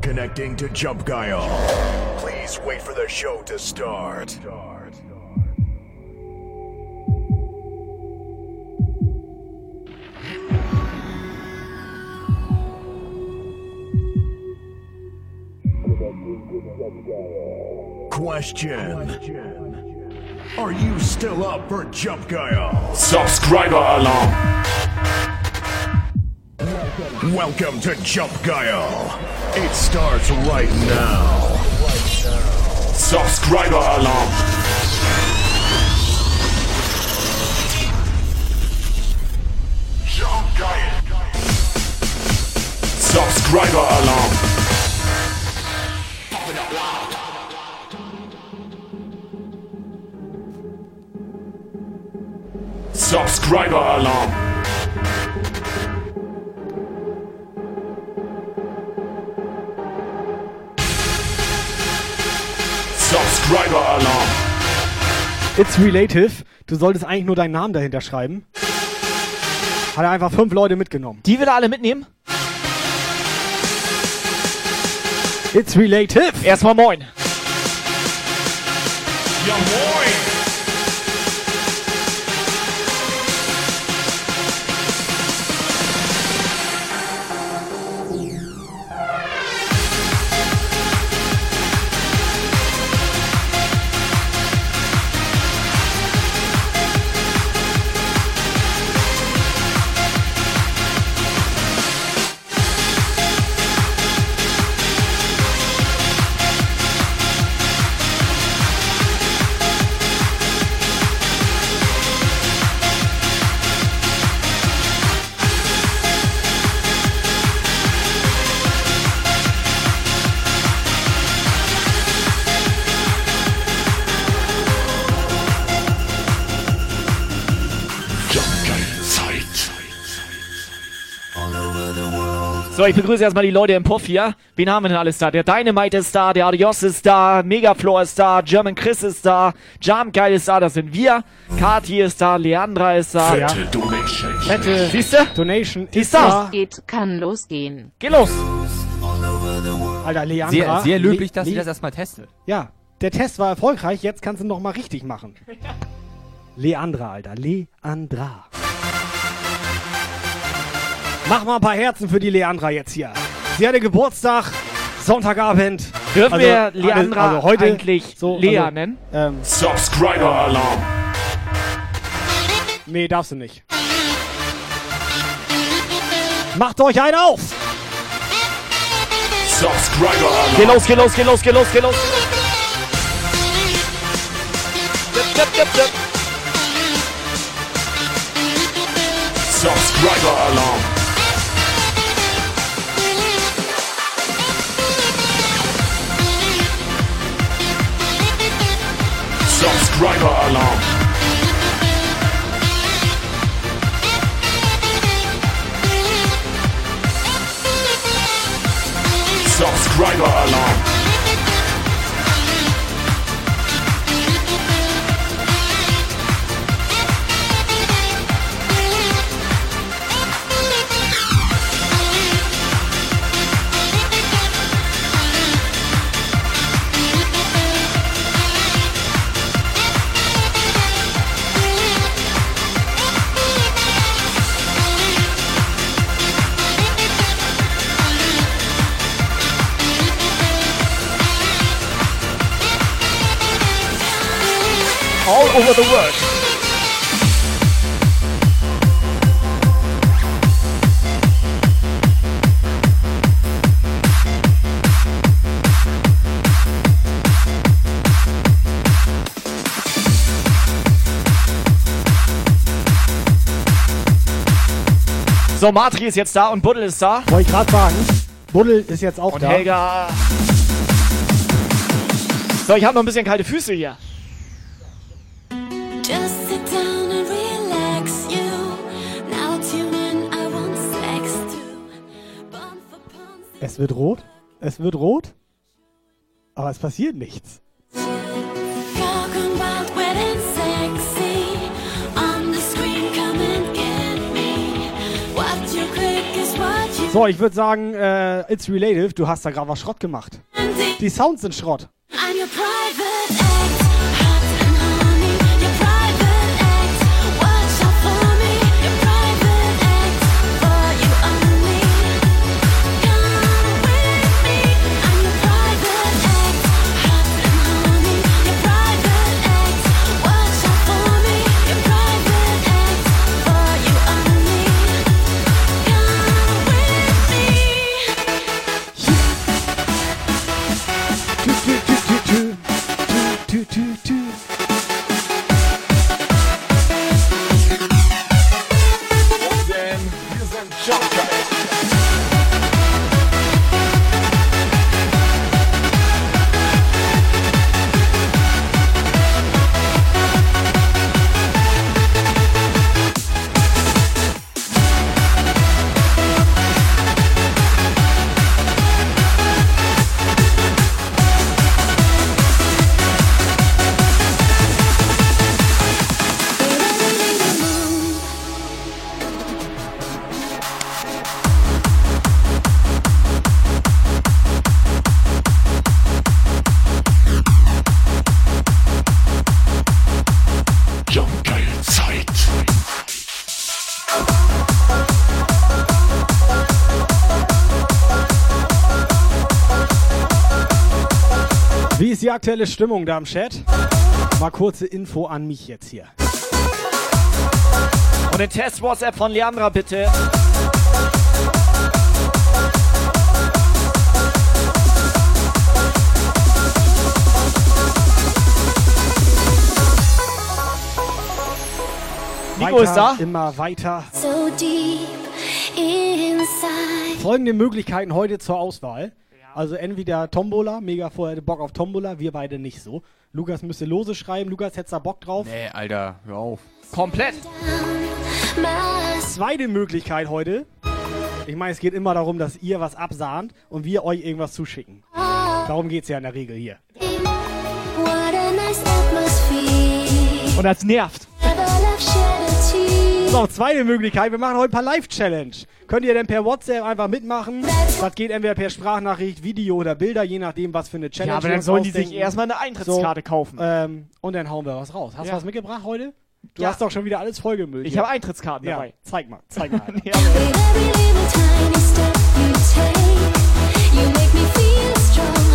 Connecting to Jump Guile. Please wait for the show to start. Question. Are you still up for Jump Guile? Subscriber Alarm. Welcome to Jump Guile. It starts right now. Subscriber Alarm. Jump Guile. Subscriber Alarm. Subscriber Alarm. Subscriber Alarm. It's relative. Du solltest eigentlich nur deinen Namen dahinter schreiben. Hat er einfach fünf Leute mitgenommen. Die will er alle mitnehmen? It's relative. Erstmal moin. Ja moin. Ich begrüße erstmal die Leute im Puff hier. Wen haben wir denn alles da? Der Dynamite ist da, der Adios ist da, Megafloor ist da, German Chris ist da, Guile ist da, das sind wir. Kati ist da, Leandra ist da. Fette Donation. Fette Siehst du? Donation Die ist ist da. da. Geht, kann losgehen. Geh los. Alter, Leandra. Sehr, sehr löblich, dass Le- sie das erstmal testet. Ja, der Test war erfolgreich. Jetzt kannst du noch mal richtig machen. Leandra, Alter. Leandra. Mach mal ein paar Herzen für die Leandra jetzt hier. Sie hatte Geburtstag, Sonntagabend. Dürfen Also, wir also- Leandra also heute eigentlich so, Lea also- nennen? Ähm, Subscriber Alarm. nee, darfst du nicht. Macht euch einen auf! Subscriber Geh los, geh los, geh los, geh los, geh los. Dip, dip, dip, dip. Subscriber Alarm. Subscriber Alarm. All over the world. So, Matri ist jetzt da und Buddel ist da. Wollte ich gerade sagen. Buddel ist jetzt auch Und da. Helga. So, ich habe noch ein bisschen kalte Füße hier. Es wird rot. Es wird rot. Aber es passiert nichts. So, ich würde sagen, äh, it's relative. Du hast da gerade was Schrott gemacht. Die Sounds sind Schrott. I'm your private aktuelle Stimmung da im Chat? Mal kurze Info an mich jetzt hier. Und den Test-WhatsApp von Leandra bitte. Nico weiter, ist da. Immer weiter. So deep inside. Folgende Möglichkeiten heute zur Auswahl. Also entweder Tombola, mega vorher hätte Bock auf Tombola, wir beide nicht so. Lukas müsste Lose schreiben, Lukas hätte da Bock drauf. Nee, Alter, hör auf. Komplett. Zweite Möglichkeit heute. Ich meine, es geht immer darum, dass ihr was absahnt und wir euch irgendwas zuschicken. Darum geht es ja in der Regel hier. Und das nervt. Never left shed a tear. So, zweite Möglichkeit, wir machen heute ein paar Live-Challenge. Könnt ihr denn per WhatsApp einfach mitmachen? Das geht entweder per Sprachnachricht, Video oder Bilder, je nachdem, was für eine Challenge Ja, aber dann sollen die sich erstmal eine Eintrittskarte kaufen. Ähm, und dann hauen wir was raus. Hast du Ja. was mitgebracht heute? Du Ja. hast doch schon wieder alles vollgemüllt. Ich habe Eintrittskarten ja, dabei. zeig mal, zeig mal. Ja, every little tiny step you take, you make me feel strong.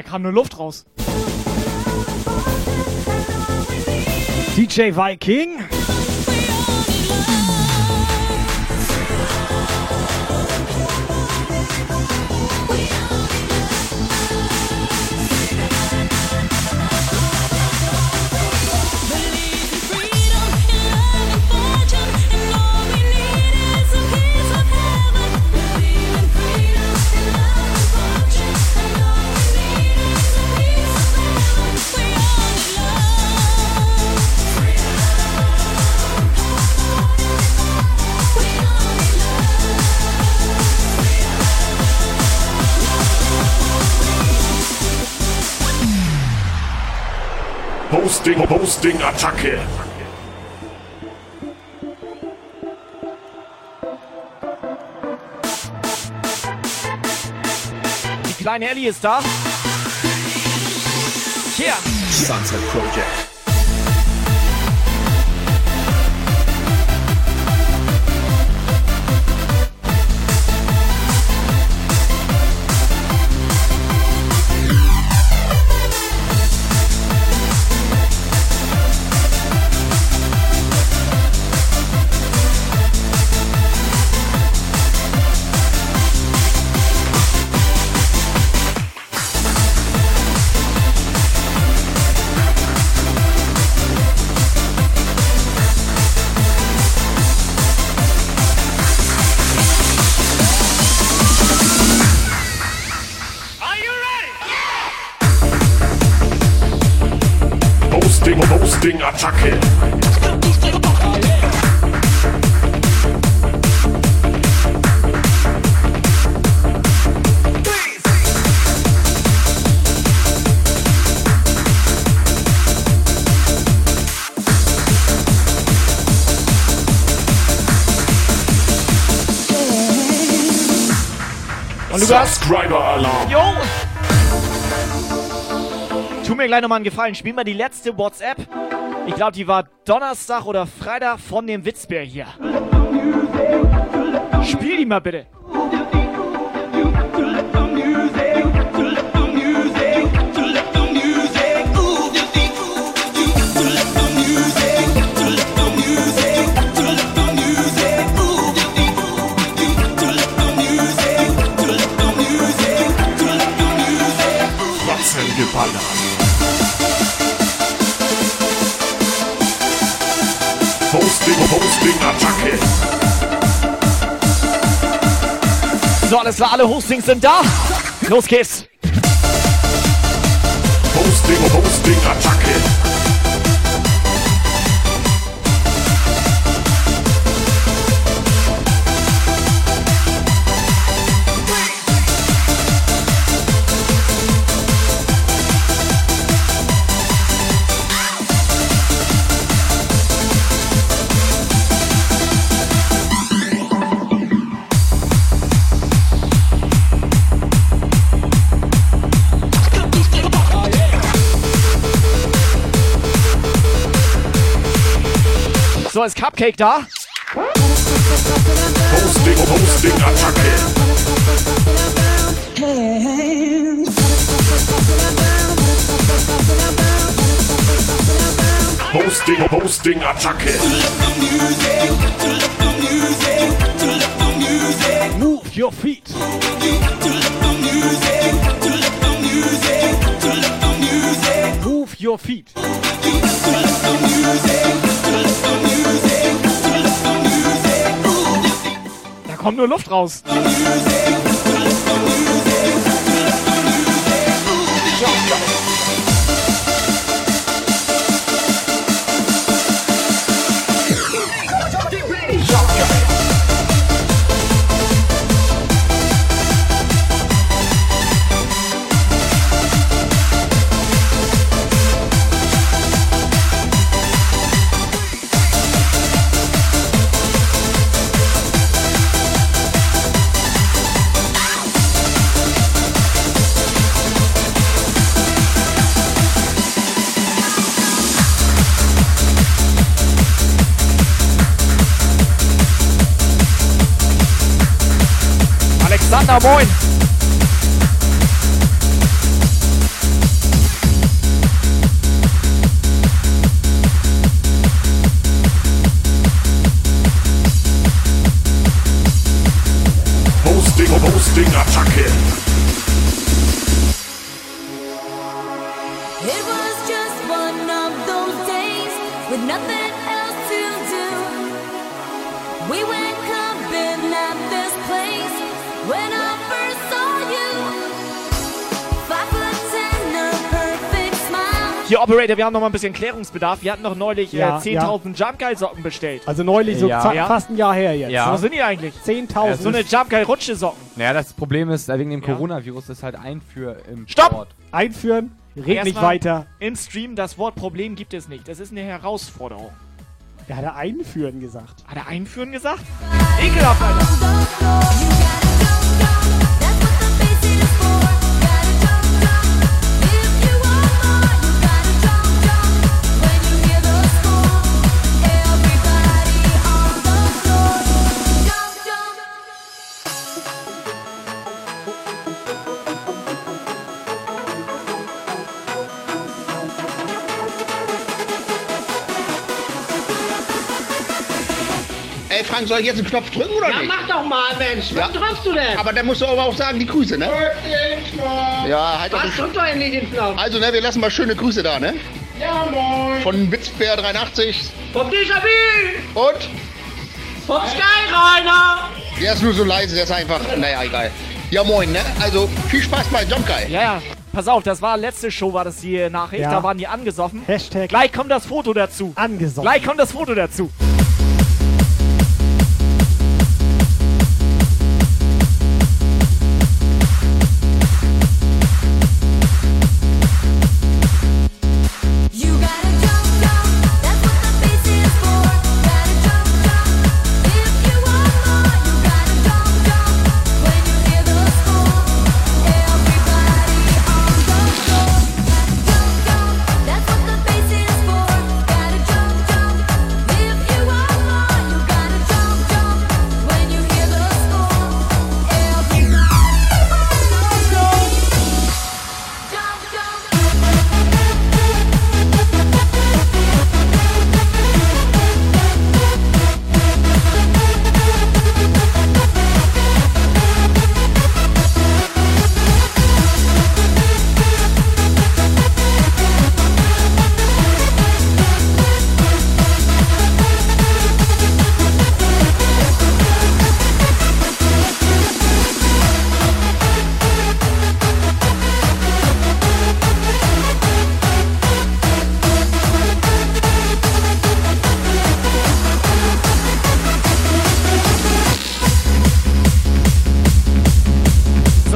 Da kam nur Luft raus. DJ Viking. Hosting, Hosting, Attacke. Die kleine Ellie ist da. Hier. Sunset Project. Subscriber Alarm. Jo! Tu mir gleich nochmal einen Gefallen. Spiel mal die letzte WhatsApp. Ich glaube, die war Donnerstag oder Freitag von dem Witzbär hier. Spiel die mal bitte. So, alles klar, alle Hostings sind da. Los geht's. Hosting, Hosting, Attacke. Cupcake da. Hosting, Hosting, Attacke. Hosting, Hosting, Attacke. Move your feet. Move your feet. Kommt nur Luft raus. Alexander, moin. Hosting, Operator, wir haben noch mal ein bisschen Klärungsbedarf. Wir hatten doch neulich Ja, äh, 10.000 Jumpgeil-Socken bestellt. Also neulich, so Ja. Ja. fast ein Jahr her jetzt. Ja. Wo sind die eigentlich? 10.000. So eine Jumpgeil-Rutsche-Socken. Naja, das Problem ist, äh, wegen dem Ja. Coronavirus ist halt Einführ im Stopp! Sport. Einführen, red nicht weiter. Im Stream, das Wort Problem gibt es nicht. Das ist eine Herausforderung. Der hat er einführen gesagt. Hat er einführen gesagt? Ekelhaft, Alter. Frank, soll ich jetzt einen Knopf drücken oder nicht? Mach doch mal, Mensch. Ja. Was träumst du denn? Aber dann musst du aber auch sagen, die Grüße, ne? Ja, halt doch Was? Drück doch endlich den Knopf. Also, ne, wir lassen mal schöne Grüße da, ne? Ja, moin. Von Witzbär 83 Vom Déjà-vu. und Vom Skyrainer. der ist nur so leise, der ist einfach, naja, egal. Ja, moin, ne? Also, viel Spaß bei Jump Guy. Ja, ja. Pass auf, das war letzte Show, war das die Nachricht. Ja. Da waren die angesoffen. Hashtag Gleich kommt das Foto dazu. angesoffen. Gleich kommt das Foto dazu.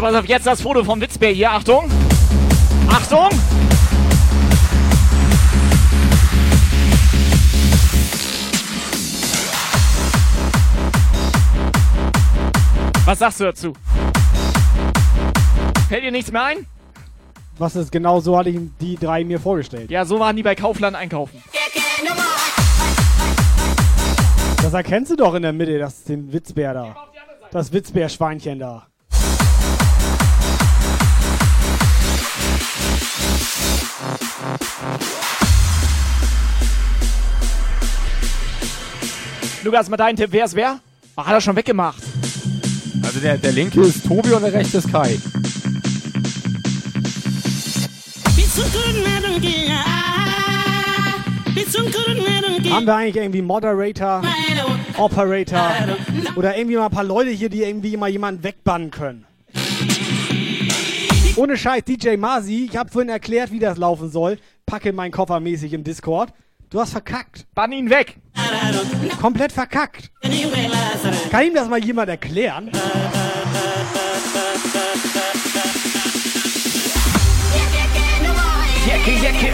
Pass auf, jetzt das Foto vom Witzbär hier. Achtung. Achtung. Was sagst du dazu? Fällt dir nichts mehr ein? Was ist genau so, hatte ich die drei mir vorgestellt. Ja, so waren die bei Kaufland einkaufen. Das erkennst du doch in der Mitte, das ist den Witzbär da. Das Witzbär-Schweinchen da. Lukas, mal dein Tipp. Wer ist wer? Ach, hat er schon weggemacht. Also der, der linke ist Tobi und der rechte ist Kai. Haben wir eigentlich irgendwie Moderator, Operator oder irgendwie mal ein paar Leute hier, die irgendwie mal jemanden wegbannen können? Ohne Scheiß, DJ Masi, ich habe vorhin erklärt, wie das laufen soll. Packe meinen Koffer mäßig im Discord. Du hast verkackt. Bann ihn weg. Komplett verkackt. Kann ihm das mal jemand erklären? Jacke, Jacke.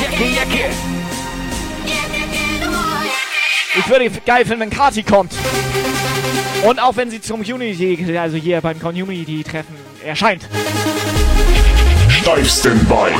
Jacke, Jacke. Ich würde geil finden, wenn Kati kommt. Und auch wenn sie zum Community, also hier beim Community-Treffen erscheint. Steif Standby.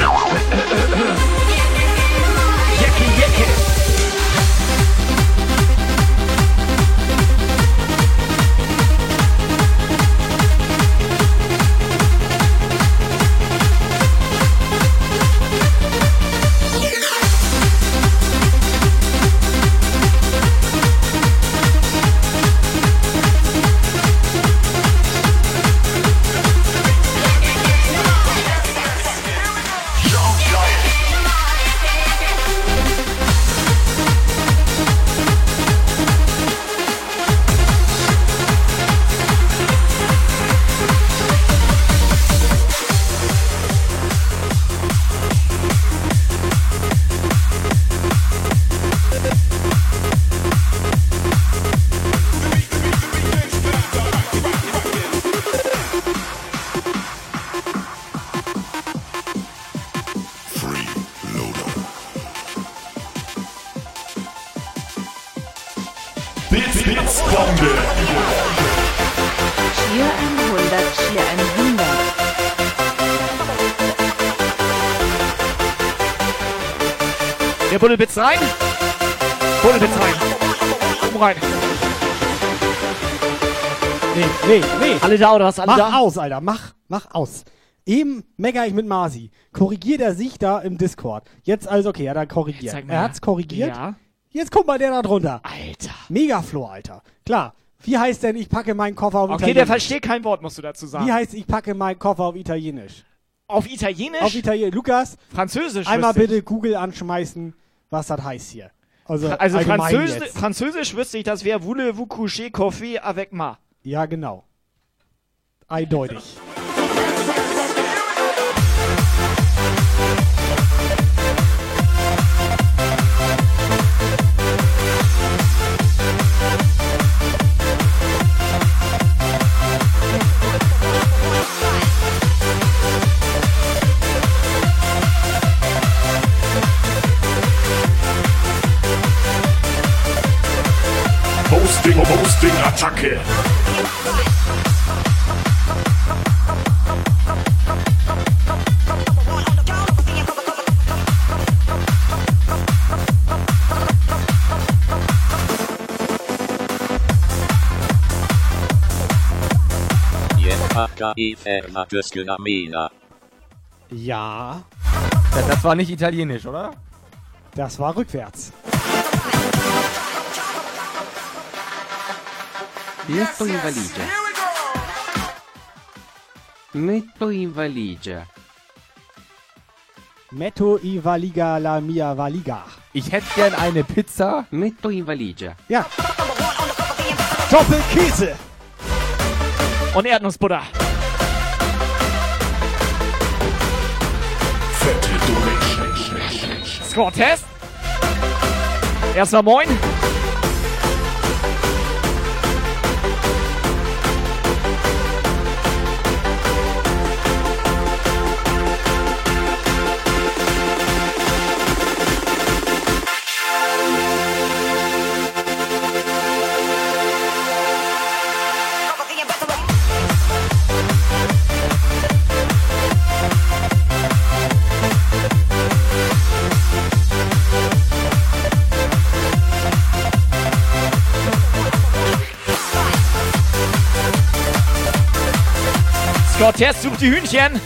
Der Buddelbitz rein. Buddelbitz rein. Komm rein. Nee, nee, nee. Alle da oder was? Alle Mach da? aus, Alter. Mach, mach aus. Eben mecker ich mit Masi. Korrigiert er sich da im Discord. Jetzt alles okay, hat er korrigiert. Er hat's korrigiert. Ja. Jetzt guck mal der da drunter. Alter. Megaflow, Alter. Klar. Wie heißt denn, ich packe meinen Koffer auf Okay, der Italienisch? versteht kein Wort, musst du dazu sagen. Wie heißt, ich packe meinen Koffer auf Italienisch? Auf Italienisch? Auf Italienisch. Lukas, Französisch. einmal bitte Google anschmeißen, was das heißt hier. Also, Also Französisch, jetzt. Französisch wüsste ich, das wäre Voulez-vous coucher coffee avec ma. Ja, genau. Eindeutig. Hosting, Hosting, Attacke. Ja, das war nicht italienisch, oder? das war rückwärts. Metto in valigia. Metto in valigia. Metto i valiga la mia valiga. Ich hätte gern eine Pizza. Metto in valigia. Ja. Doppelkäse. Und Erdnussbutter. Score-Test. Erstmal moin. Score-Test sucht die Hühnchen.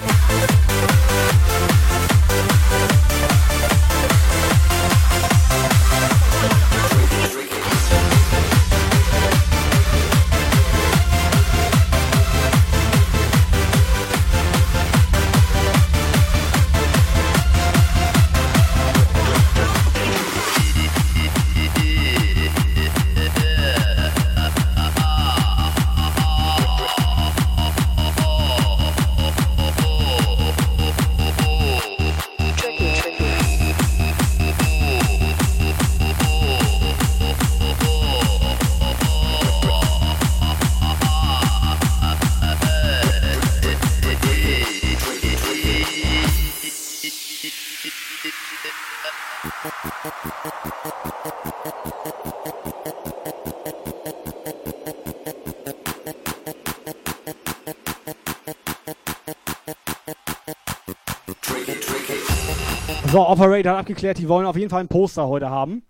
Operator hat abgeklärt, die wollen auf jeden Fall ein Poster heute haben.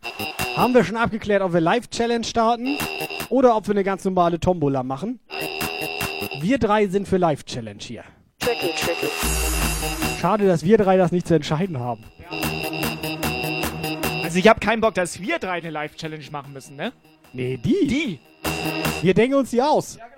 Haben wir schon abgeklärt, ob wir Live-Challenge starten oder ob wir eine ganz normale Tombola machen. Wir drei sind für Live-Challenge hier. Schade, dass wir drei das nicht zu entscheiden haben. Also ich habe keinen Bock, dass wir drei eine Live-Challenge machen müssen, ne? Nee, die. Die. Wir denken uns die aus. Trick,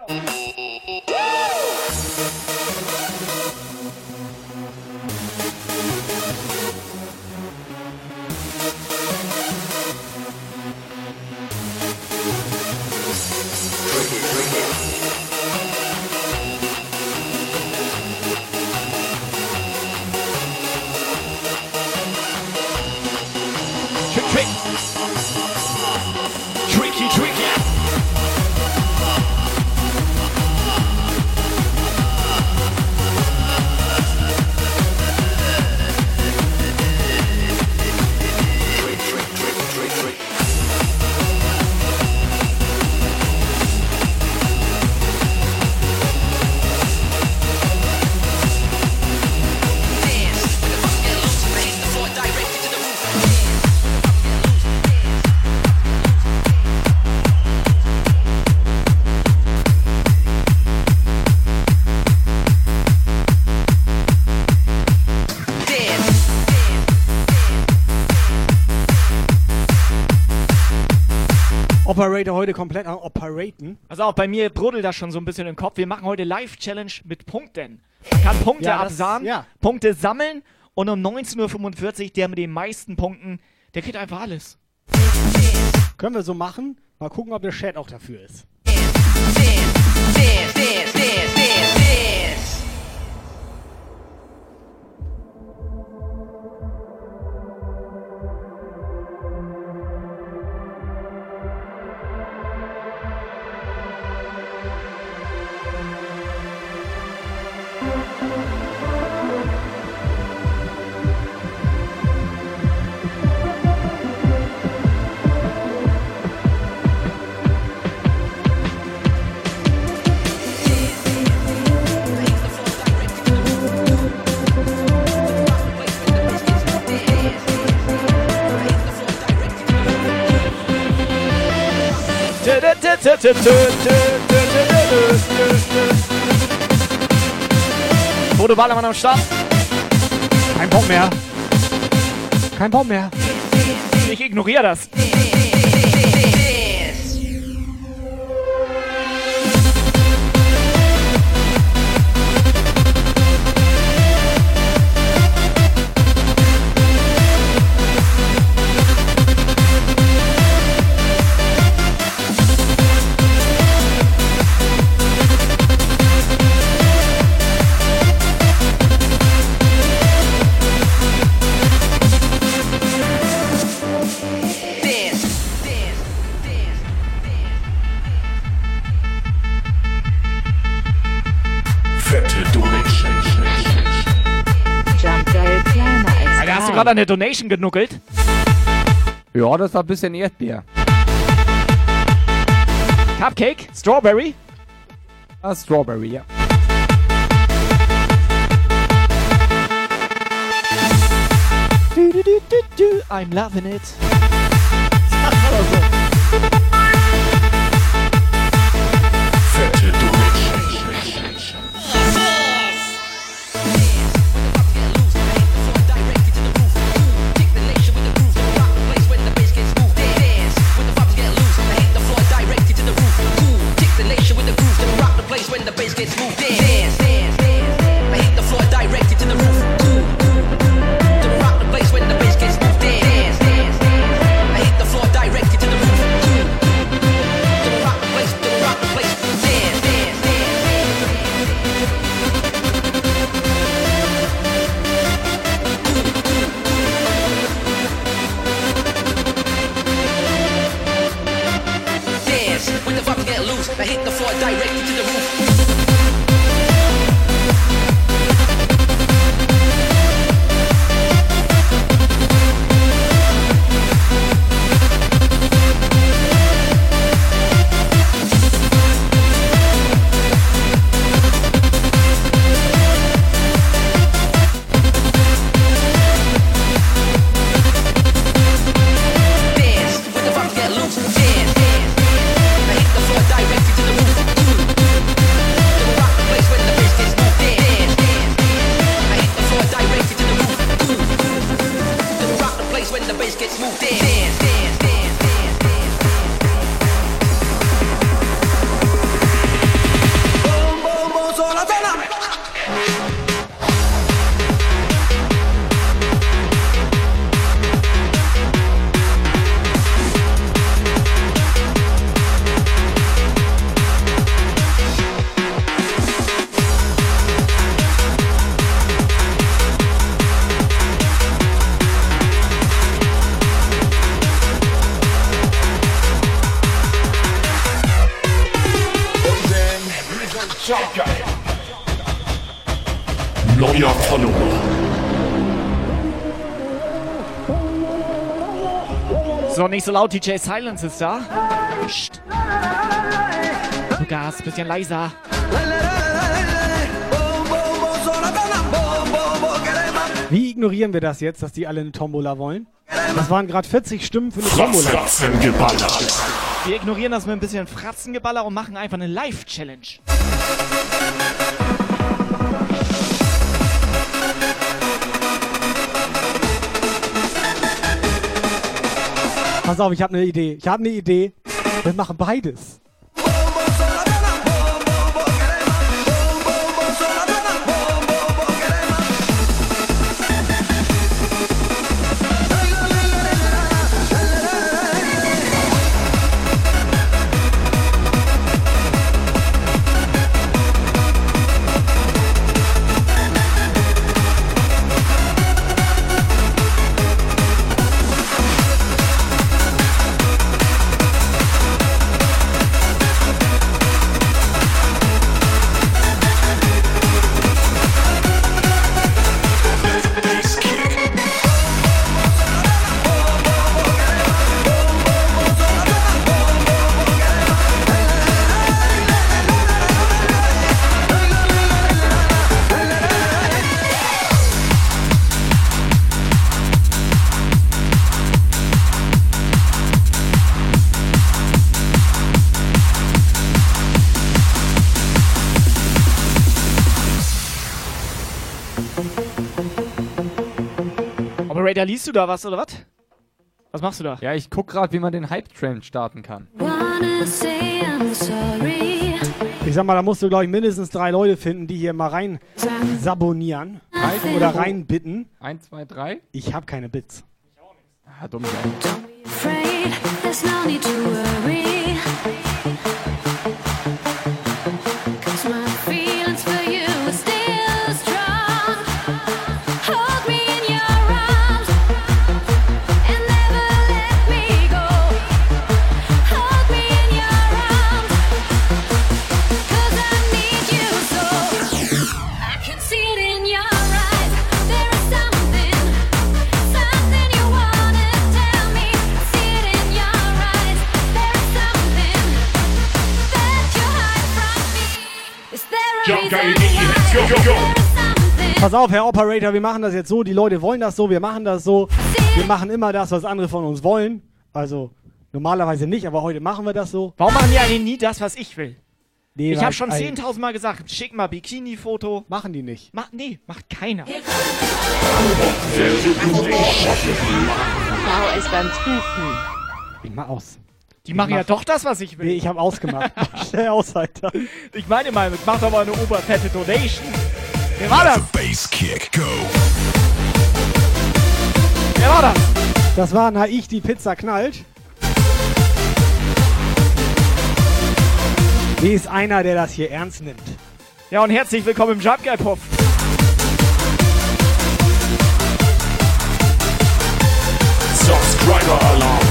Operator heute komplett am Operaten. Also auch bei mir brodelt das schon so ein bisschen im Kopf. Wir machen heute Live-Challenge mit Punkten. Man kann Punkte Ja, absahen, ja. Punkte sammeln und um 19.45 Uhr, der mit den meisten Punkten, der kriegt einfach alles. Können wir so machen. Mal gucken, ob der Chat auch dafür ist. Bodo Ballermann am Start. Kein Bock mehr. Kein Bock mehr. Ich ignoriere das. Gerade eine Donation genuckelt? Ja, das war ein bisschen Erdbeer. Cupcake? Strawberry? Ah, Strawberry, ja. Du, du, du, du, du. I'm loving it. Nicht so laut, DJ Silence ist da. Psst. Lukas, bisschen leiser. Wie ignorieren wir das jetzt, dass die alle eine Tombola wollen? Das waren gerade 40 Stimmen für eine Tombola. Fratzengeballer. Wir ignorieren das mit ein bisschen Fratzengeballer und machen einfach eine Live-Challenge. Pass auf, ich habe eine Idee. Ich habe eine Idee. Wir machen beides. Liest du da was oder was? Was machst du da? Ja, ich guck gerade, wie man den Hype-Train starten kann. Ich sag mal, da musst du, glaube ich, mindestens drei Leute finden, die hier mal rein sabonieren. Oder reinbitten. Eins, zwei, drei. Ich habe keine Bits. Ah, dumm. Afraid there's no need to worry. Pass auf, Herr Operator, wir machen das jetzt so. Die Leute wollen das so, wir machen das so. Wir machen immer das, was andere von uns wollen. Also normalerweise nicht, aber heute machen wir das so. Warum machen die eigentlich nie das, was ich will? Nee, ich habe schon ein- 10.000 Mal gesagt, schick mal Bikini-Foto. Machen die nicht. Mach, nee, macht keiner. Bau ist beim Tufen. Ich mach aus. Die machen ja doch das, was ich will. Nee, ich habe ausgemacht. Mach Schnell aus, Alter. Ich meine mal, mach doch mal eine oberfette Donation. Wer war das? Bass kick, go. Wer war das? Das war Na ich die Pizza knallt. Wie ist einer, der das hier ernst nimmt? Ja, und herzlich willkommen im Jump Guy Puff. Subscriber Alarm.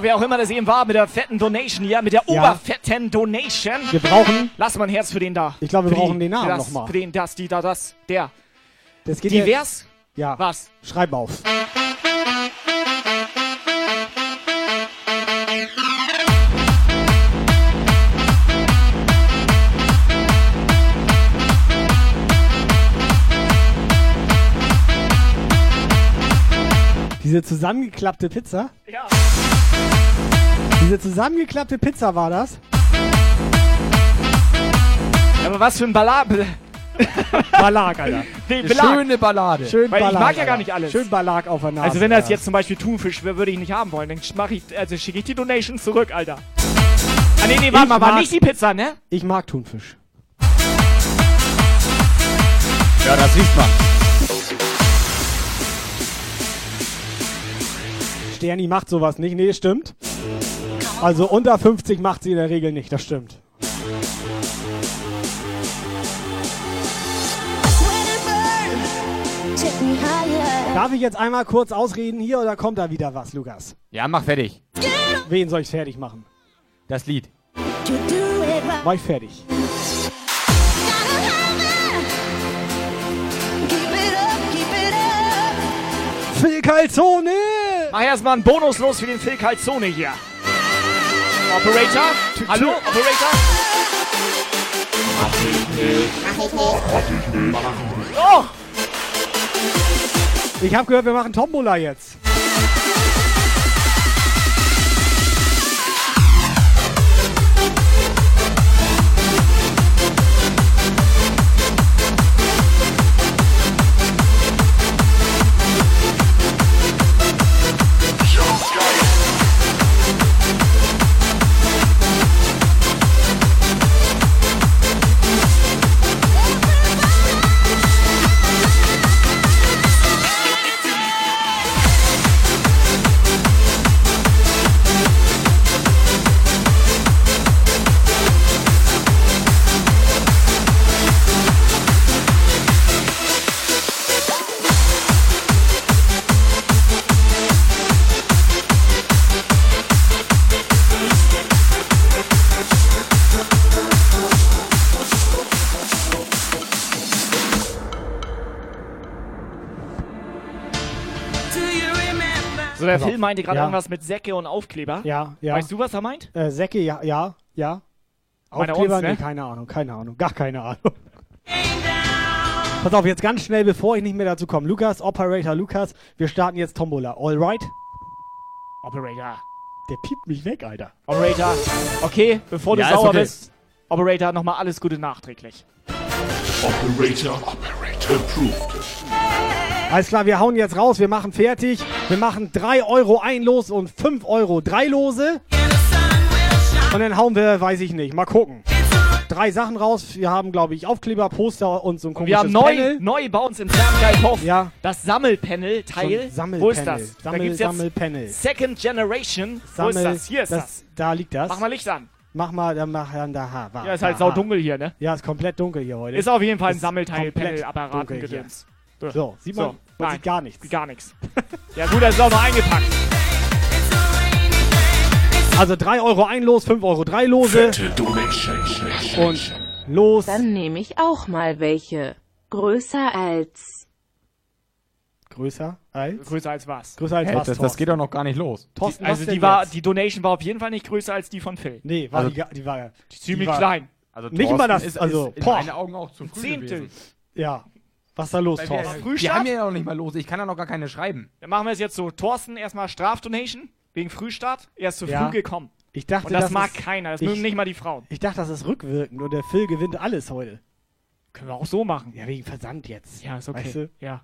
So, wer auch immer das eben war, mit der fetten Donation hier, mit der Ja. oberfetten Donation. Wir brauchen. Lass mal ein Herz für den da. Ich glaube, wir Für die- brauchen den Namen nochmal. Für den, das, die, da, das, der. Das geht Divers? Ja. Was? Schreib auf. Diese zusammengeklappte Pizza? Ja. Diese zusammengeklappte Pizza war das? Ja, aber was für ein Ballad. Ballag, Alter. Nee, Belag. schöne Ballade. Schön Weil ich Ballag, mag ja gar nicht alles. Schön Ballag auf der Nase. Also wenn das jetzt zum Beispiel Thunfisch wäre, würde ich nicht haben wollen. Dann mache ich, also schicke ich die Donation zurück, Alter. Ah nee, nee, warte Ich mal, war nicht die Pizza, ne? Ich mag Thunfisch. Ja, das riecht man. Sterni macht sowas nicht. Nee, stimmt. Also unter 50 macht sie in der Regel nicht, das stimmt. Darf ich jetzt einmal kurz ausreden hier oder kommt da wieder was, Lukas? Ja, mach fertig. Wen soll ich fertig machen? Das Lied. Mach ich fertig. Phil Calzone! Mach erstmal einen Bonus los für den Phil Calzone hier. Operator? Hallo, Operator? Oh! Ich habe gehört, wir machen Tombola jetzt. Der Phil auf. meinte gerade Ja. irgendwas mit Säcke und Aufkleber. Ja, ja. Weißt du, was er meint? Äh, Säcke, ja, ja, ja. Er Aufkleber, uns, ne? nee, keine Ahnung, keine Ahnung, gar keine Ahnung. Pass auf, jetzt ganz schnell, bevor ich nicht mehr dazu komme. Lukas, Operator Lukas, wir starten jetzt Tombola. Alright? Operator. Der piept mich weg, Alter. Operator. Okay, bevor du Ja, sauer okay. bist. Operator, nochmal alles Gute nachträglich. Operator, Operator approved. Alles klar, wir hauen jetzt raus, wir machen fertig. Wir machen 3 Euro ein Los und 5 Euro drei Lose. Und dann hauen wir, weiß ich nicht, mal gucken. Drei Sachen raus. Wir haben, glaube ich, Aufkleber, Poster und so ein Und komisches wir haben neu, Panel. neu bei uns im Ferngeil-Hof Ja. das Sammelpanel-Teil. So ein Wo ist Sammelpanel. das? da Sammel, gibt's jetzt Sammelpanel. Second Generation. Wo ist Sammel- das? Hier ist das. Da liegt das. Mach mal Licht an. Mach mal, dann mach dann da. Ha, wa, Ja, ist halt da, ha. saudunkel hier, ne? Ja, ist komplett dunkel hier heute. Ist auf jeden Fall ein Ist Sammelteil, komplett Panel, Apparat, dunkel hier. Gedöns. So, sieht man, So, man nein. sieht gar nichts. Gar nichts. ja gut, das ist auch noch eingepackt. Also 3 Euro ein Los, 5 Euro drei Lose und los. Dann nehme ich auch mal welche. Größer als. Größer als? Größer als was? Größer als Hey, was, das, das geht doch noch gar nicht los. Thorsten, Also die war, jetzt? die Donation war auf jeden Fall nicht größer als die von Phil. Nee, war Also- die, die war Ziemlich war- klein. Also Nicht mal das, ist, also, ist in boah. meinen Augen auch zu früh Zehntel. gewesen. Ja. Was ist da los, Weil wir, Thorsten? Frühstart? wir haben ja noch nicht mal los. Ich kann ja noch gar keine schreiben. Dann machen wir es jetzt so. Thorsten erstmal Strafdonation wegen Frühstart. Er ist zu Ja. früh gekommen. Ich dachte, Und das, mag ist, keiner. Das ich- mögen nicht mal die Frauen. Ich dachte, das ist rückwirkend und der Phil gewinnt alles heute. Können wir auch so machen. Ja, wegen Versand jetzt. Ja, ist okay. Weißt du? Ja.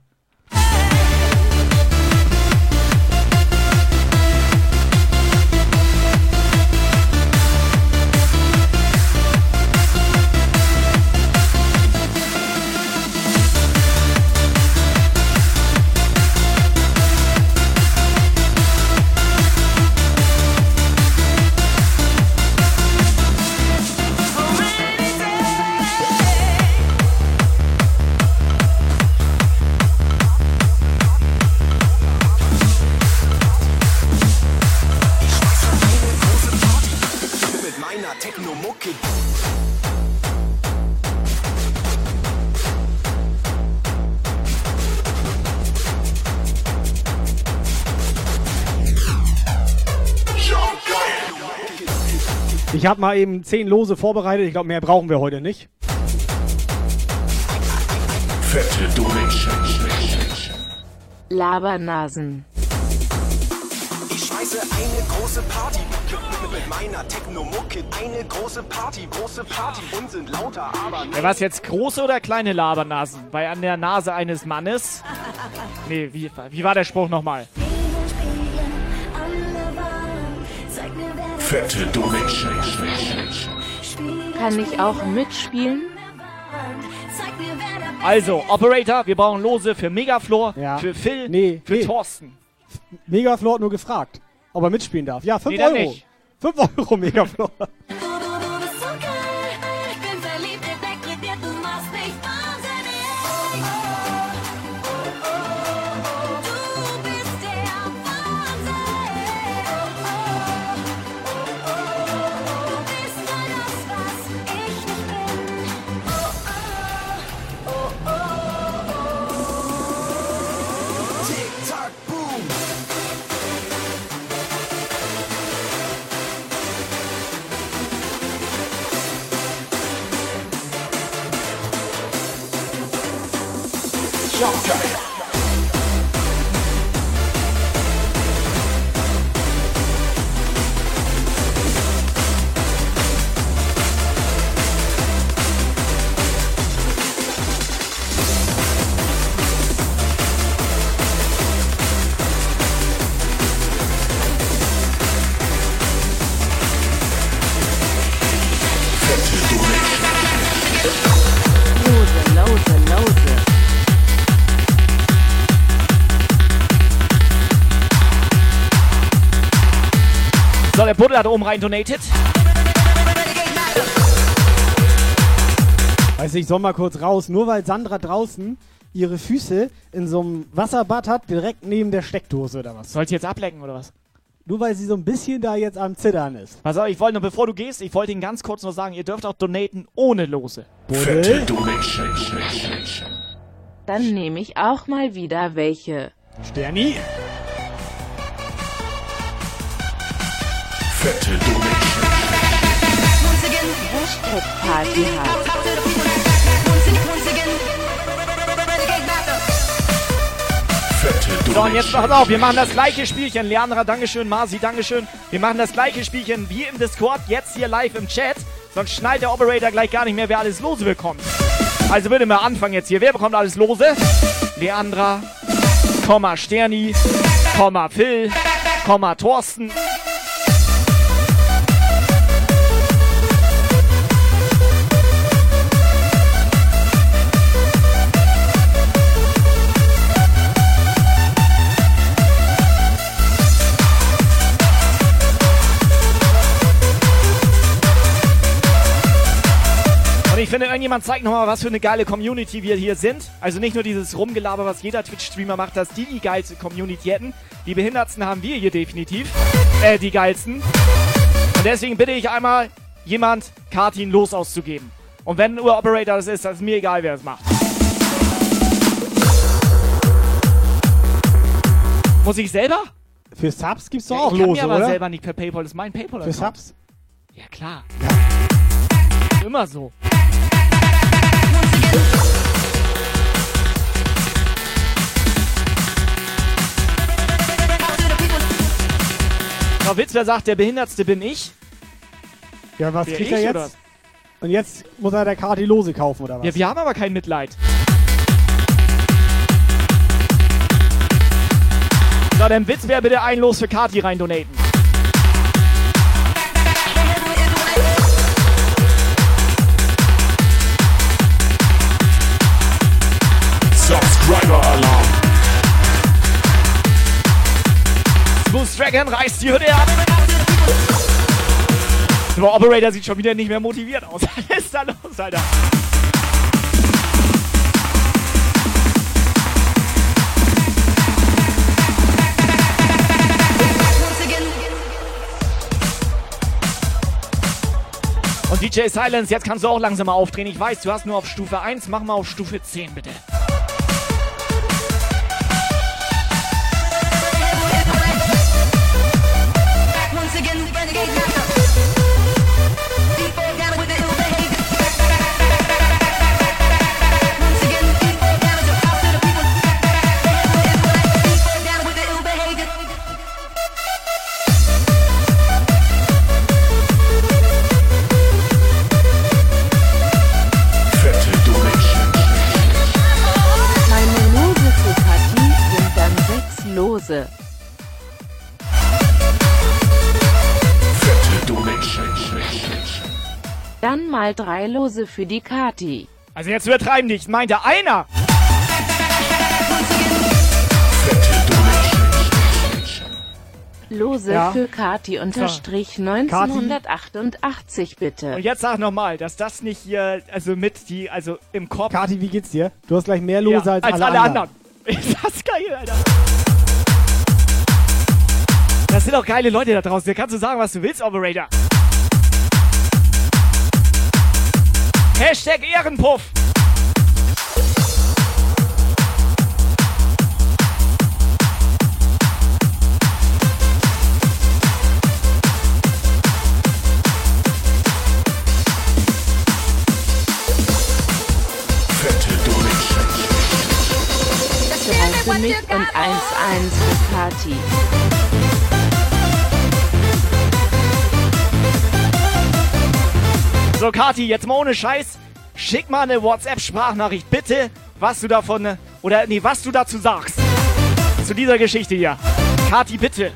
Ich habe mal eben 10 Lose vorbereitet. Ich glaube, mehr brauchen wir heute nicht. Fette Donation. Labernasen. Ich schmeiße eine große Party mit meiner Techno-Mucke. Eine große Party, große Party und sind lauter, aber Ja, was jetzt große oder kleine Labernasen? Weil an der Nase eines Mannes. Nee, wie, wie war der Spruch nochmal? Fette Donation. Kann ich auch mitspielen? Also, Operator, wir brauchen Lose für Megaflor, Ja. für Phil, Nee, für nee. Thorsten. Megaflor hat nur gefragt, ob er mitspielen darf. Ja, 5 Nee, Euro. nicht. 5 Euro Megaflor. Der Buddel hat oben rein donated. Weiß ich soll mal kurz raus. Nur weil Sandra draußen ihre Füße in so einem Wasserbad hat, direkt neben der Steckdose oder was. Soll ich jetzt ablecken oder was? Nur weil sie so ein bisschen da jetzt am Zittern ist. Pass auf, ich wollte nur, bevor du gehst, ich wollte Ihnen ganz kurz nur sagen, ihr dürft auch donaten ohne Lose. Donation. Dann nehme ich auch mal wieder welche. Sterni. Fette Donation. Hashtag Party. Fette So, und jetzt pass auf, wir machen das gleiche Spielchen. Leandra, Dankeschön. Marci, Dankeschön. Wir machen das gleiche Spielchen wie im Discord, jetzt hier live im Chat. Sonst schneidet der Operator gleich gar nicht mehr, wer alles Lose bekommt. Also würde mal anfangen jetzt hier. Wer bekommt alles Lose? Leandra, Komma Sterni, Komma Phil, Komma Thorsten. Ich finde, irgendjemand zeigt nochmal, was für eine geile Community wir hier sind. Also nicht nur dieses Rumgelaber, was jeder Twitch-Streamer macht, dass die die geilste Community hätten. Die Behindertsten haben wir hier definitiv. Äh, die geilsten. Und deswegen bitte ich einmal, jemand Kartin los auszugeben. Und wenn nur Operator das ist, dann ist mir egal, wer das macht. Muss ich selber? Für Subs gibt's doch Ja, auch ich kann Lose, mir aber oder? selber nicht per Paypal, das ist mein Paypal. Für Subs? Ja, klar. Immer so. Frau Witz, wer sagt, der Behindertste bin ich? Ja, was Wer kriegt er oder jetzt? was? Und jetzt muss er der Kati Lose kaufen, oder was? Ja, wir haben aber kein Mitleid. So, dann Witz, wer bitte ein Los für Kati rein donaten. Dragon reißt die Hütte ab. Der Operator sieht schon wieder nicht mehr motiviert aus. Was ist da los, Alter? Und DJ Silence, jetzt kannst du auch langsam mal aufdrehen. Ich weiß, du hast nur auf Stufe 1. Mach mal auf Stufe 10, bitte. Mal drei Lose für die Kati. Also jetzt übertreiben nicht. Meinte einer. Lose Ja. für Kati unterstrich 1988 bitte. Und jetzt sag nochmal, dass das nicht hier, also mit die, also im Kopf. Kati, wie geht's dir? Du hast gleich mehr Lose ja, als, als alle, alle anderen. anderen. Ist das geil, Alter. Das sind auch geile Leute da draußen. Da kannst du sagen, was du willst, Operator. Hashtag Ehrenpuff. Für mich und 1-1 für Kati. So, Kati, jetzt mal ohne Scheiß. Schick mal eine WhatsApp-Sprachnachricht, bitte, was du davon, oder nee, was du dazu sagst. Zu dieser Geschichte hier. Kati, bitte.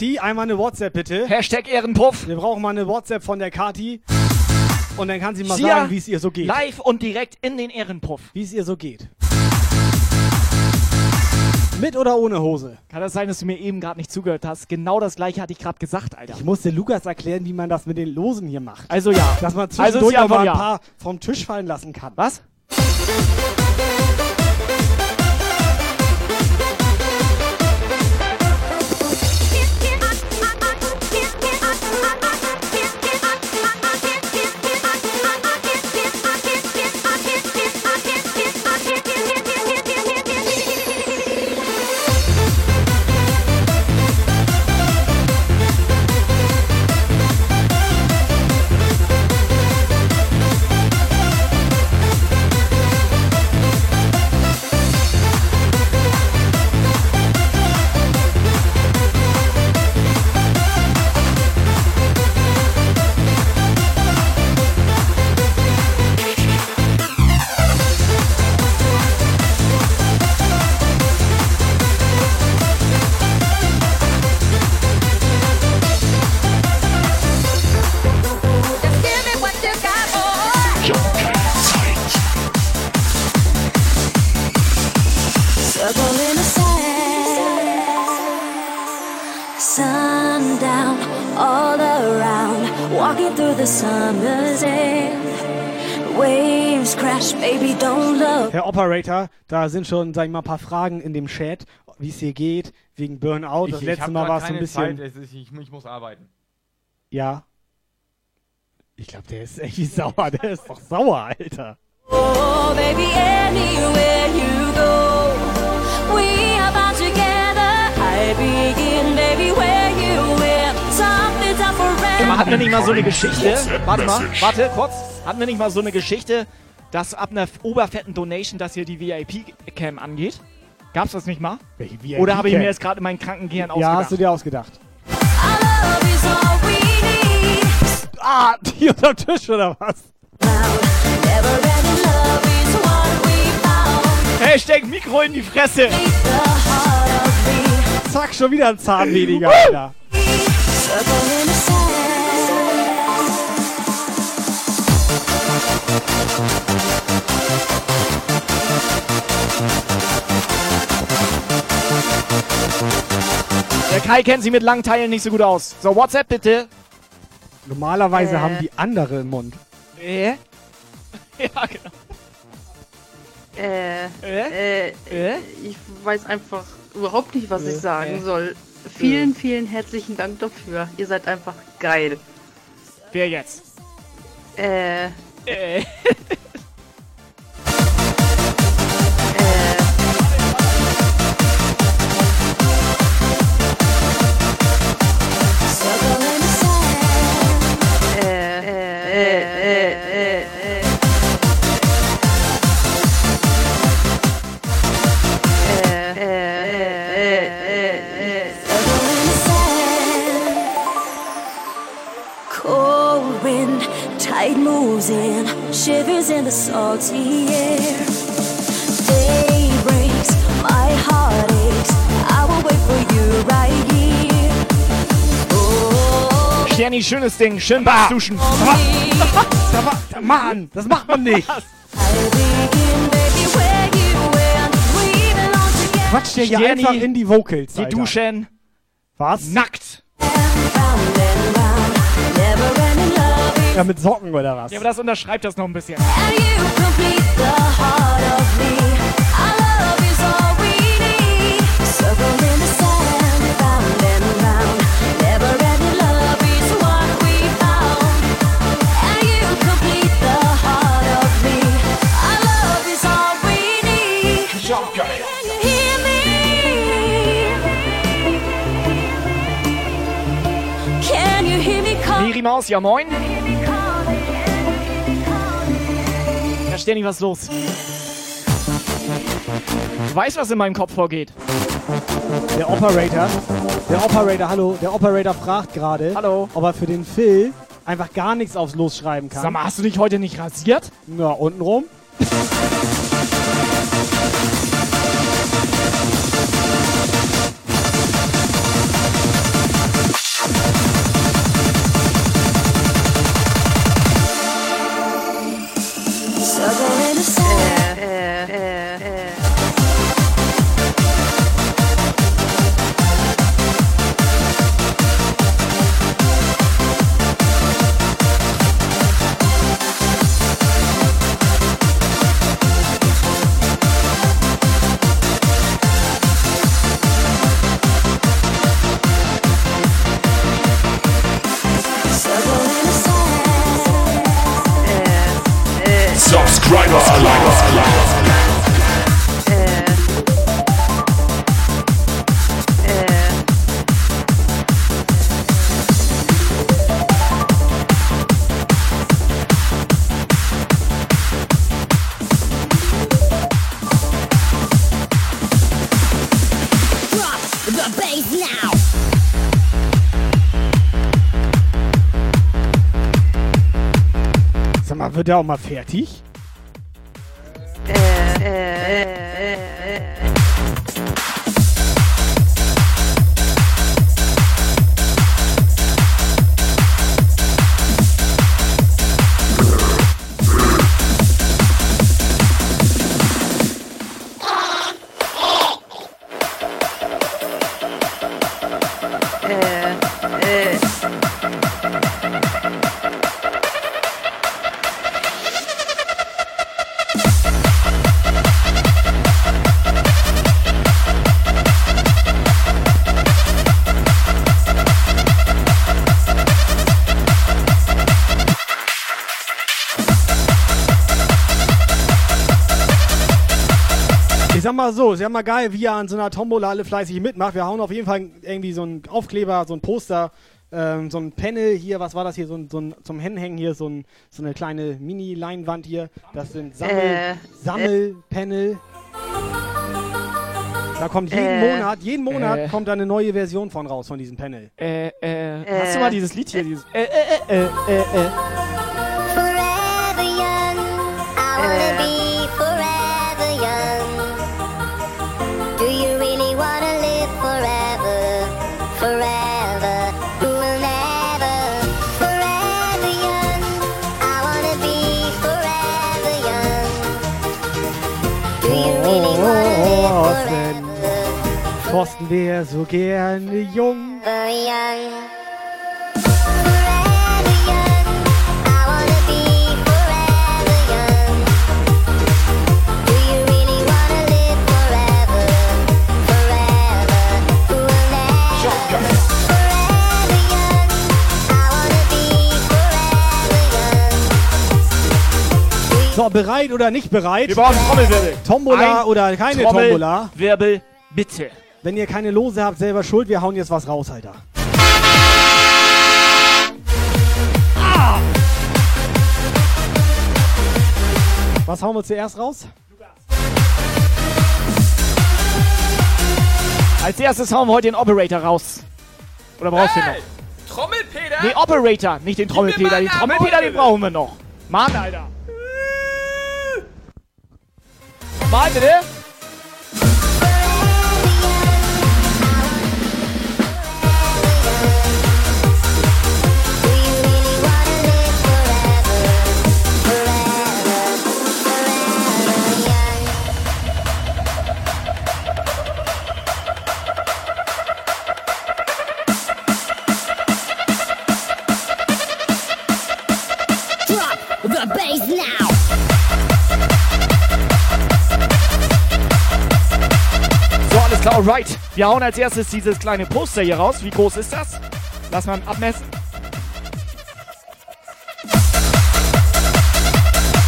Kati, einmal eine WhatsApp bitte. Hashtag Ehrenpuff. Wir brauchen mal eine WhatsApp von der Kati. Und dann kann sie mal Hier sagen, wie es ihr so geht. Live und direkt in den Ehrenpuff. Wie es ihr so geht. Mit oder ohne Hose? Kann das sein, dass du mir eben gerade nicht zugehört hast? Genau das gleiche hatte ich gerade gesagt, Alter. Ich musste Lukas erklären, wie man das mit den Losen hier macht. Also ja. Dass man Also zwischendurch auch mal ein ja. paar vom Tisch fallen lassen kann. Was? Herr Operator, da sind schon, sag ich mal, ein paar Fragen in dem Chat, wie es hier geht, wegen Burnout. Das ich, letzte hab Mal war es so ein bisschen. Zeit, ist, ich, ich muss arbeiten. Ja. Ich glaube, der ist echt sauer. Der ist doch sauer, Alter. Oh, baby, anywhere you go, we are bound together. I begin, forever. Hatten wir nicht mal so eine Geschichte? Warte mal, warte, kurz. Hatten wir nicht mal so eine Geschichte, dass ab einer oberfetten Donation das hier die VIP-Cam angeht? Gab's das nicht mal? VIP Oder habe ich Cam? mir jetzt gerade in meinen kranken Gehirn Ja, ausgedacht? hast du dir ausgedacht. Ah, die unterm Tisch oder was? Found. Hashtag Mikro in die Fresse. Zack, schon wieder ein Zahn weniger, Alter. Der Kai kennt sich mit langen Teilen nicht so gut aus. So, WhatsApp bitte. Normalerweise Äh. haben die andere im Mund. Äh? Ja, genau. Äh, Äh? äh, ich weiß einfach überhaupt nicht, was Äh, ich sagen äh. soll. Vielen, vielen herzlichen Dank dafür. Ihr seid einfach geil. Wer jetzt? Äh, Äh. in, shivers in the salty air. Day breaks, my heart aches. I will wait for you right here. Oh, Sterni, schönes Ding. Schön Bad duschen. Da ma- Mann, das macht man nicht. Quatscht der hier einfach in die Vocals, Die Alter. duschen Was? nackt. Ja, mit Socken oder was? Ja, aber das unterschreibt das noch ein bisschen. Miri Maus, ja moin. Ja, Sterni, was ist los? Du weißt, was in meinem Kopf vorgeht. Der Operator, der Operator, hallo, der Operator fragt gerade, Hallo. ob er für den Phil einfach gar nichts aufs Los schreiben kann. Sag mal, hast du dich heute nicht rasiert? Ja, untenrum. Sag mal, wird der auch mal fertig? Ich sag mal so, ist ja mal geil, wie ihr an so einer Tombola alle fleißig mitmacht. Wir hauen auf jeden Fall irgendwie so einen Aufkleber, so ein Poster, ähm, so ein Panel hier, was war das hier, so ein, so ein zum Hinhängen hier, so, ein, so eine kleine Mini-Leinwand hier. Das sind Sammel, Äh, Sammelpanel. Da kommt jeden Äh, Monat, jeden Monat äh. kommt da eine neue Version von raus, von diesem Panel. Äh, äh, hast du mal dieses Lied hier, dieses, äh, äh, äh, äh, äh, äh. I wanna be forever young. So, bereit oder nicht bereit? Wir brauchen Trommelwirbel. Tombola Ein oder keine Tombola? Trommelwirbel, bitte. Wenn ihr keine Lose habt, selber schuld. Wir hauen jetzt was raus, Alter. Ah! Was hauen wir zuerst raus? Als erstes hauen wir heute den Operator raus. Oder brauchst du den noch? Trommelpeter? Nee, Operator, nicht den Trommelpeter. Den Trommelpeter, den brauchen wir noch. Mann, Alter. Mal bitte. Alright. Wir hauen als erstes dieses kleine Poster hier raus. Wie groß ist das? Lass mal abmessen.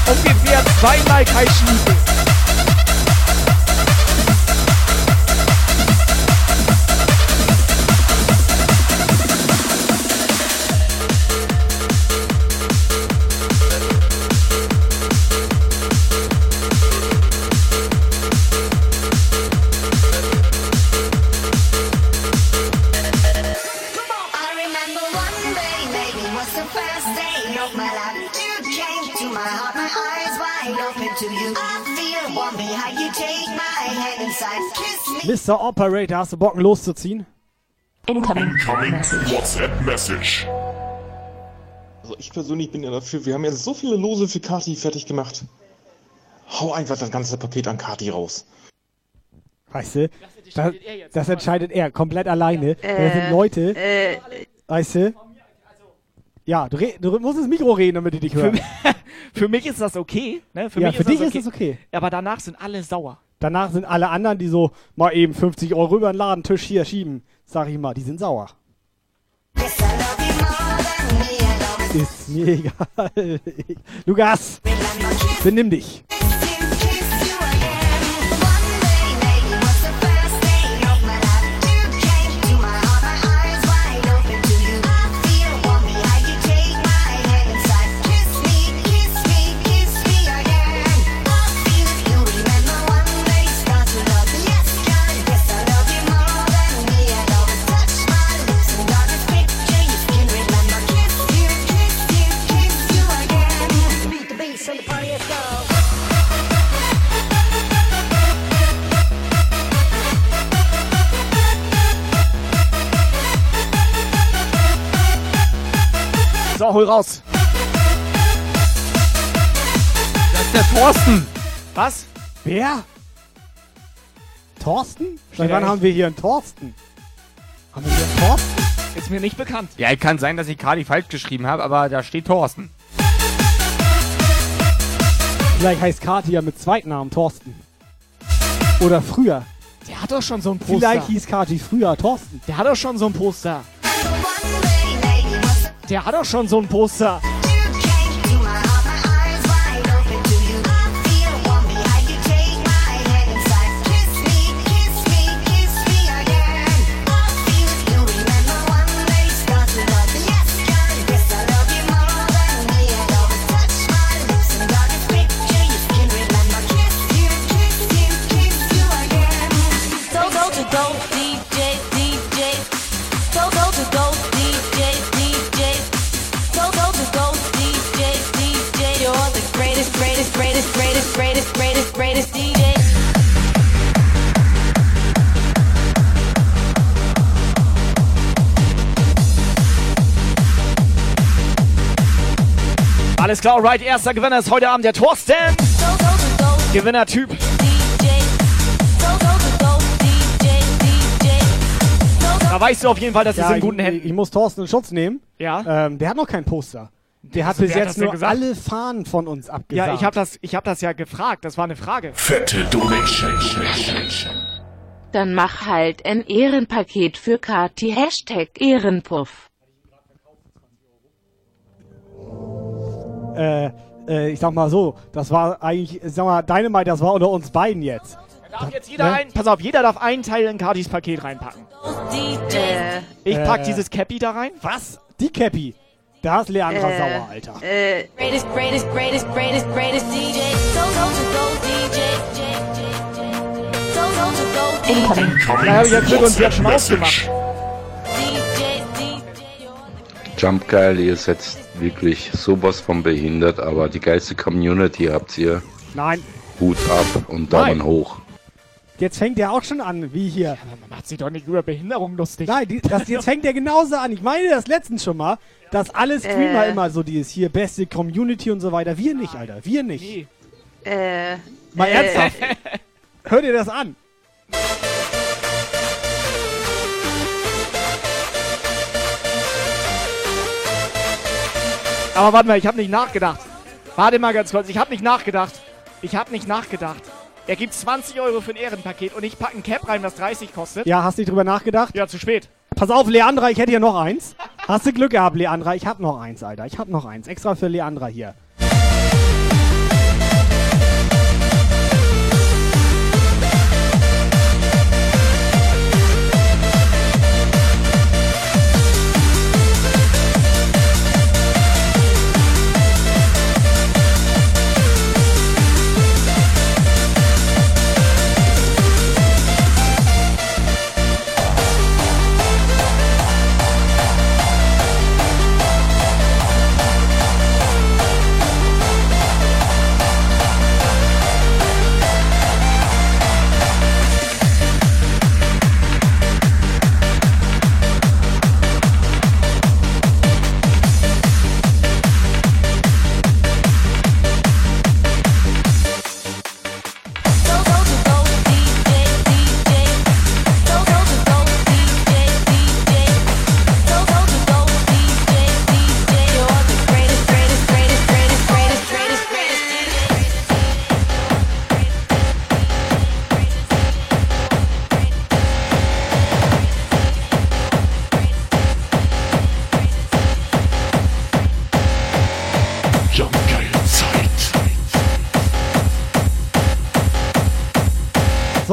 Ungefähr zweimal Kai Schniepel. Mr. Operator, hast du Bock, loszuziehen? Incoming WhatsApp Message. Also ich persönlich bin ja dafür, wir haben ja so viele Lose für Kati fertig gemacht. Hau einfach das ganze Paket an Kati raus. Weißt du? Das, das entscheidet er komplett alleine. da sind Leute, Äh, weißt du? Ja, du, re- du musst ins Mikro reden, damit die dich hören. Für mich ist das okay. Ne? Für Ja, mich für ist dich das ist okay. es okay. Aber danach sind alle sauer. Danach sind alle anderen, die so mal eben 50 Euro über den Ladentisch hier schieben, sag ich mal, die sind sauer. Ist mir egal. Lukas, benimm dich. Hol raus. Das ist der Thorsten. Was? Wer? Thorsten? Seit wann haben wir hier einen Thorsten? Haben wir hier einen Thorsten? Ist mir nicht bekannt. Ja, kann sein, dass ich Kali falsch geschrieben habe, aber da steht Thorsten. Vielleicht heißt Kati ja mit Zweitnamen Thorsten. Oder früher. Der hat doch schon so ein Poster. Vielleicht hieß Kati früher Thorsten. Der hat doch schon so ein Poster. Der hat doch schon so ein Poster. Alles klar, alright. Erster Gewinner ist heute Abend der Thorsten. Gewinner-Typ. Da weißt du auf jeden Fall, dass es in guten ich, Händen. ich muss Thorsten in Schutz nehmen. Ja. Ähm, der hat noch kein Poster. Der hat Also, bis jetzt nur alle Fahnen von uns abgesagt. Ja, ich habe das, ich hab das ja gefragt. Das war eine Frage. Fette Donation. Dann mach halt ein Ehrenpaket für Kati. Hashtag Ehrenpuff. Äh, äh, ich sag mal so, das war eigentlich, sag mal, Dynamite, das war unter uns beiden jetzt. Darf jetzt jeder Ne? ein, pass auf, jeder darf einen Teil in Katis Paket reinpacken. Ich pack Äh, dieses Cappy da rein. Was? Die Cappy. Da ist Leandra Äh, sauer, Alter. Äh, greatest, greatest, greatest, greatest, greatest DJ. Go, go, Incoming. DJ. Da habe ich ja Glück und sie hat schon ausgemacht. Jump Geil, ihr seid wirklich sowas von behindert, aber die geilste Community habt ihr. Nein, Hut ab und Daumen Nein. hoch. jetzt fängt der auch schon an, wie hier. Man macht sich doch nicht über Behinderung lustig. Nein, die, das, jetzt fängt der genauso an. Ich meine das letztens schon mal, dass alle Streamer Äh. immer so dieses hier, beste Community und so weiter. Wir nicht, Alter. Wir nicht. Äh, Mal äh, ernsthaft. Hör dir das an. Aber warte mal, ich habe nicht nachgedacht. Warte mal ganz kurz, ich habe nicht nachgedacht. Ich habe nicht nachgedacht. Er gibt 20 Euro für ein Ehrenpaket und ich packe ein Cap rein, was 30 kostet. Ja, hast du nicht drüber nachgedacht? Ja, zu spät. Pass auf, Leandra, ich hätte hier noch eins. Hast du Glück gehabt, Leandra? Ich hab noch eins, Alter. Ich hab noch eins. Extra für Leandra hier.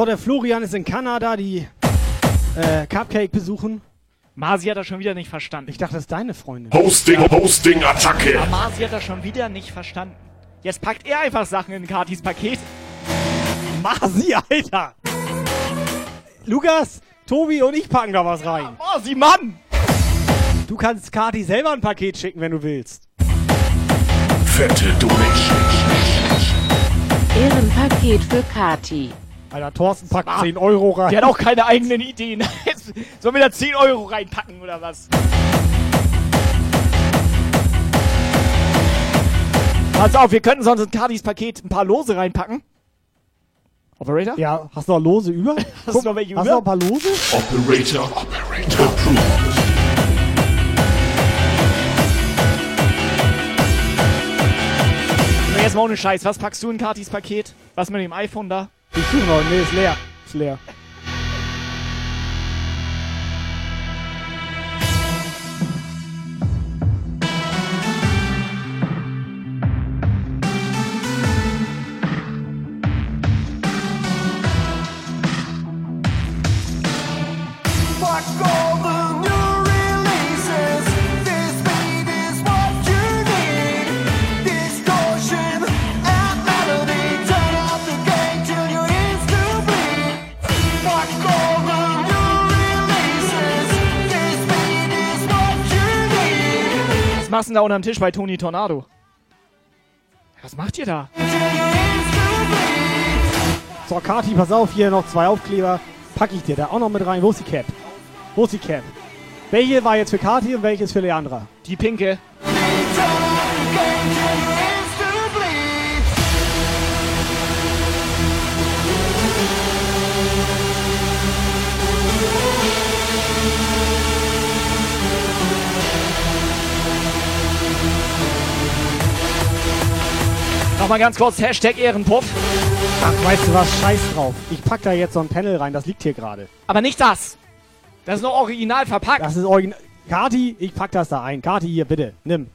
Der Florian ist in Kanada, die äh, Cupcake besuchen. Masi hat das schon wieder nicht verstanden. Ich dachte, das ist deine Freundin. Hosting, Hosting, Attacke. Ja, Masi hat das schon wieder nicht verstanden. Jetzt packt er einfach Sachen in Katis Paket. Masi, Alter! Lukas, Tobi und ich packen da was rein. Masi, Mann! Du kannst Kati selber ein Paket schicken, wenn du willst. Fette Donation. Ehrenpaket für Kati. Alter, Thorsten packt 10 Euro rein. Der hat auch keine eigenen Ideen. Sollen wir da 10 Euro reinpacken oder was? Pass auf, wir könnten sonst in Kadis Paket ein paar Lose reinpacken. Operator? Ja, hast du noch Lose über? Hast du noch welche hast über? du noch ein paar Lose? Operator, Operator approved. Jetzt mal ohne Scheiß. Was packst du in Katis Paket? Was mit dem iPhone da? Ich suche noch. Nee, ist leer. Machst du denn da unterm Tisch bei Tony Tornado? Was macht ihr da? So, Kati, pass auf, hier noch zwei Aufkleber. Pack ich dir da auch noch mit rein. Wo ist die Cap? Wo ist die Cap? Welche war jetzt für Kati und welche ist für Leandra? Die pinke. Nochmal ganz kurz, Hashtag Ehrenpuff. Ach, weißt du was? Scheiß drauf. Ich pack da jetzt so ein Panel rein, das liegt hier gerade. Aber nicht das. Das ist noch original verpackt. Das ist original. Kati, ich pack das da ein. Kati, hier, bitte. Nimm.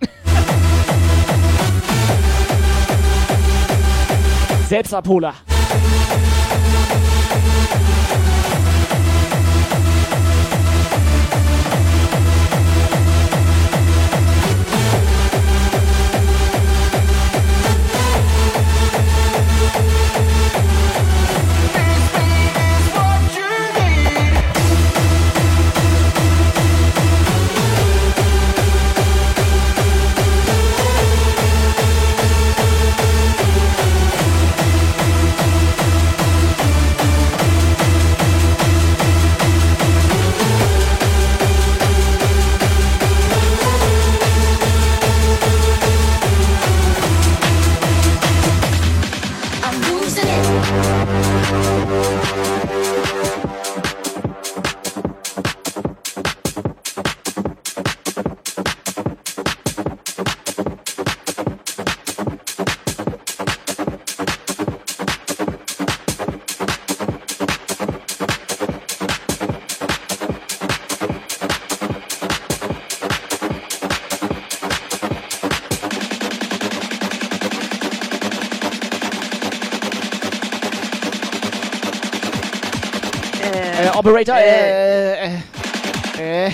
Selbstabholer. Operator, äh, äh, äh.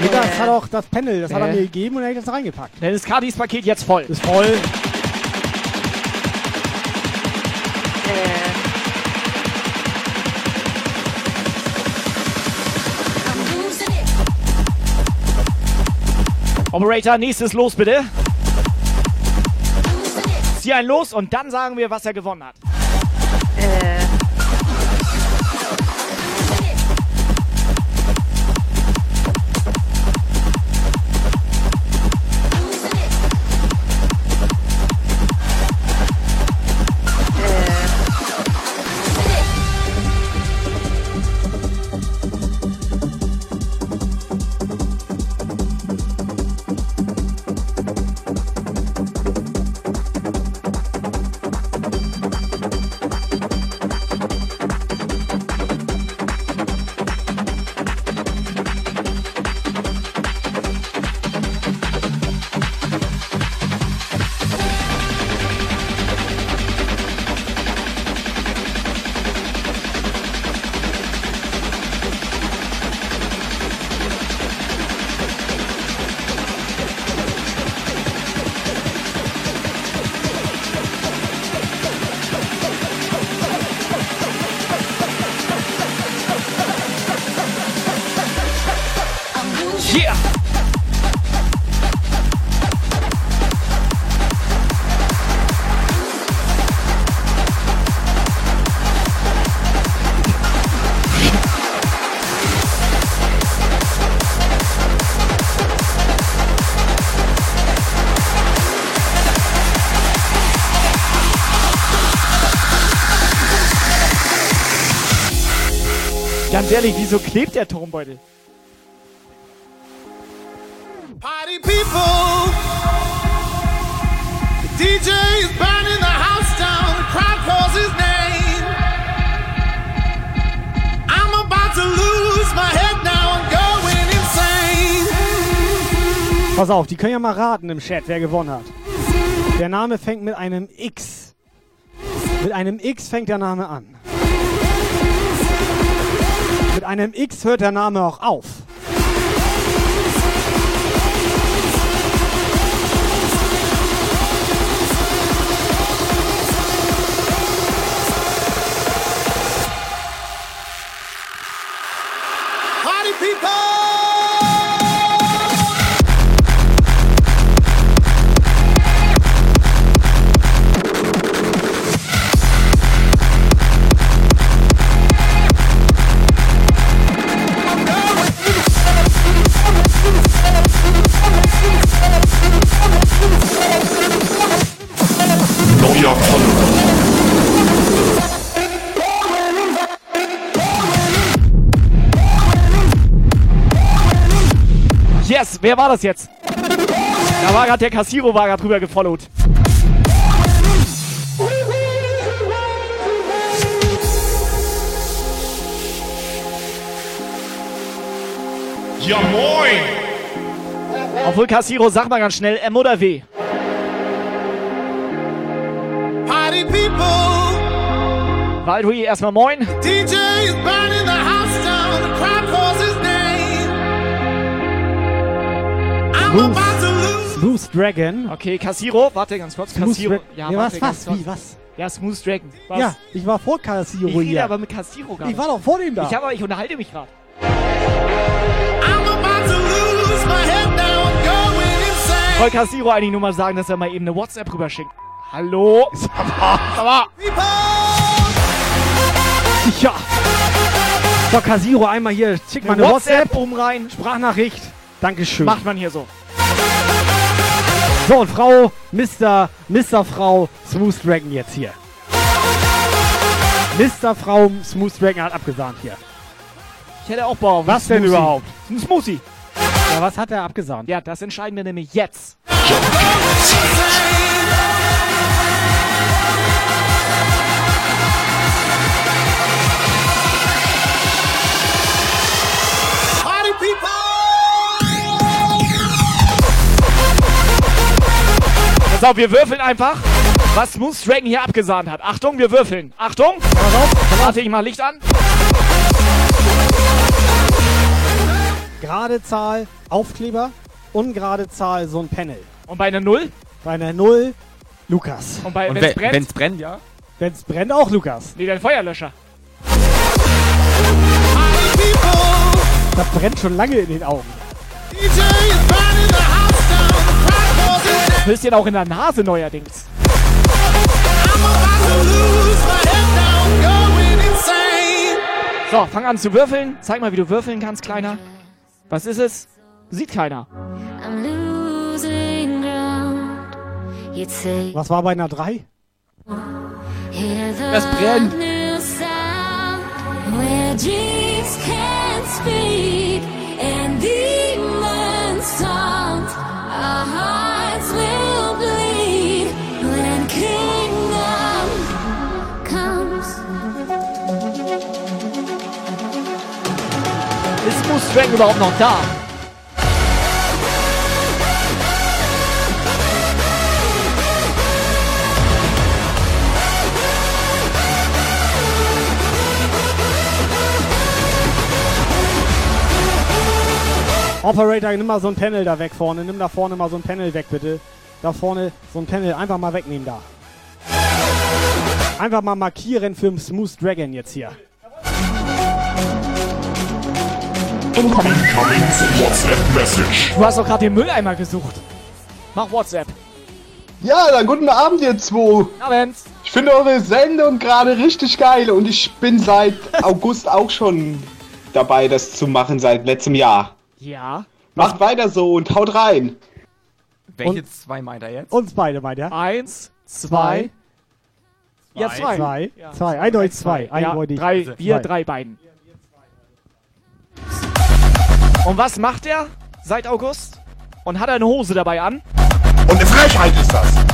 Nee, das hat auch das Panel, das hat er Äh. mir gegeben und er hat das reingepackt. Dann ist Kadis Paket jetzt voll. Ist voll. Operator, nächstes Los bitte. Zieh ein Los und dann sagen wir, was er gewonnen hat. Ganz ehrlich, wieso klebt der Turmbeutel? Party people. The DJ is burning the house down. The crowd calls his name. I'm about to lose my head now. I'm going insane. Pass auf, die können ja mal raten im Chat, wer gewonnen hat. Der Name fängt mit einem X. Mit einem X fängt der Name an. Mit einem X hört der Name auch auf. Wer war das jetzt? Da war gerade der Cassiro war gerade drüber gefollowt. Ja moin! Obwohl Cassiro, sag mal ganz schnell, M oder W? Party people. Waldui, erstmal moin. DJ is burning the house down. The crowd Smooth. Smooth Dragon. Okay, Cassiro, warte ganz kurz. Smooth Cassiro. Dra- Ja, Ja, warte was, was, wie, was? Ja, Smooth Dragon. Was? Ja, ich war vor Cassio ich rede hier. aber mit Cassiro gar ich nicht. war doch vor dem da. Ich, aber, ich unterhalte mich gerade. Soll Cassiro eigentlich nur mal sagen, dass er mal eben eine WhatsApp rüberschickt? Hallo? Mal. Ja. So, Casiro, einmal hier, schick mal eine WhatsApp WhatsApp. oben rein. Sprachnachricht. Dankeschön. Macht man hier so. So, und Frau, Mr. Mr. Frau Smooth Dragon jetzt hier. Mr. Frau Smooth Dragon hat abgesahnt hier. Ich hätte auch Bock. auf Was denn überhaupt? Ein Smoothie. Ja, was hat er abgesahnt? Ja, das entscheiden wir nämlich jetzt. Pass auf, wir würfeln einfach, was Smooth Dragon hier abgesahnt hat. Achtung, wir würfeln. Achtung. Warte, ich mach Licht an. Gerade Zahl Aufkleber, ungerade Zahl so ein Panel. Und bei einer Null? Bei einer Null Lukas. Und bei, Und wenn's wenn brennt? wenn's brennt, ja? Wenn's brennt, auch Lukas. Nee, dein Feuerlöscher. Das brennt schon lange in den Augen. DJ Willst dir auch in der Nase neuerdings. So, fang an zu würfeln. Zeig mal, wie du würfeln kannst, Kleiner. Was ist es? Sieht keiner. I'm losing ground. You take Was war bei einer 3? hear the Das brennt. where dreams can't speak and demons Dragon überhaupt noch da? Operator, nimm mal so ein Panel da weg vorne. Nimm da vorne mal so ein Panel weg, bitte. Da vorne so ein Panel einfach mal wegnehmen da. Einfach mal markieren für Smooth Dragon jetzt hier. Incoming WhatsApp Message. Du hast doch gerade den Mülleimer gesucht. Mach WhatsApp. Ja, dann guten Abend, ihr zwei. Abend. Ich finde eure Sendung gerade richtig geil und ich bin seit August auch schon dabei, das zu machen, seit letztem Jahr. Ja. Macht weiter so und haut rein. Welche zwei meint er jetzt? Uns beide, meint er. Eins, zwei. Ja, zwei. Zwei. Ja. Zwei. Eindeutig zwei. Ja, Eindeutig. drei, wir, zwei. drei beiden. Und was macht er seit August? Und hat er eine Hose dabei an? Und eine Frechheit ist das.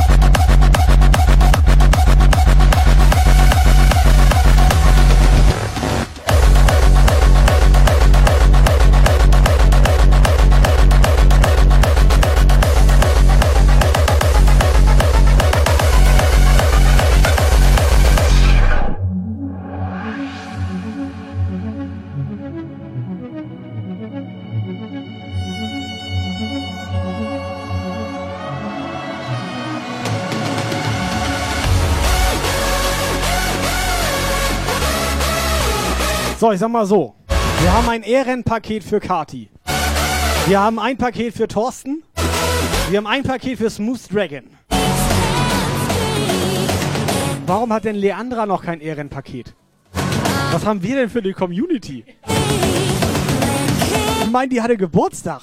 So, ich sag mal so. Wir haben ein Ehrenpaket für Kati. Wir haben ein Paket für Thorsten. Wir haben ein Paket für Smooth Dragon. Warum hat denn Leandra noch kein Ehrenpaket? Was haben wir denn für die Community? Ich meine, die hatte Geburtstag.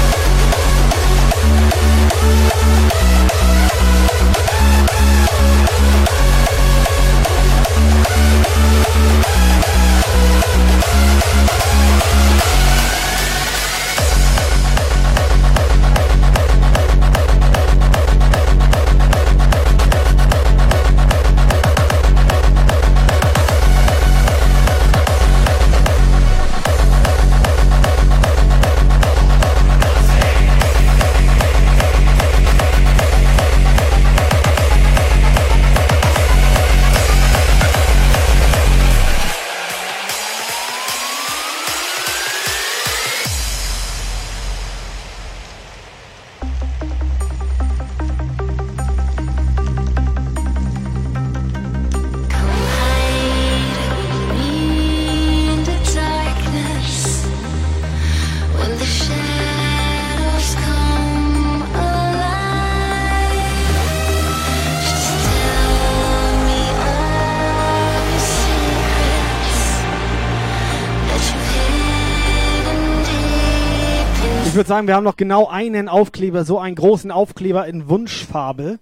Sagen, wir haben noch genau einen Aufkleber, so einen großen Aufkleber in Wunschfarbe.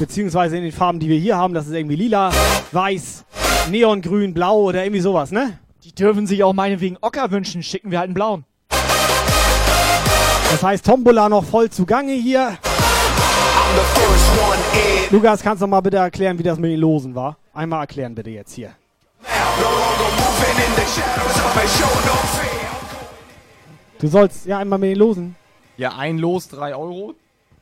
Beziehungsweise in den Farben, die wir hier haben. Das ist irgendwie lila, weiß, neongrün, blau oder irgendwie sowas, ne? Die dürfen sich auch meinetwegen Ocker wünschen. Schicken wir halt einen blauen. Das heißt, Tombola noch voll zugange hier. Lukas, kannst du mal bitte erklären, wie das mit den Losen war? Einmal erklären bitte jetzt hier. Du sollst ja einmal mit den Losen. Ja, ein Los 3 Euro.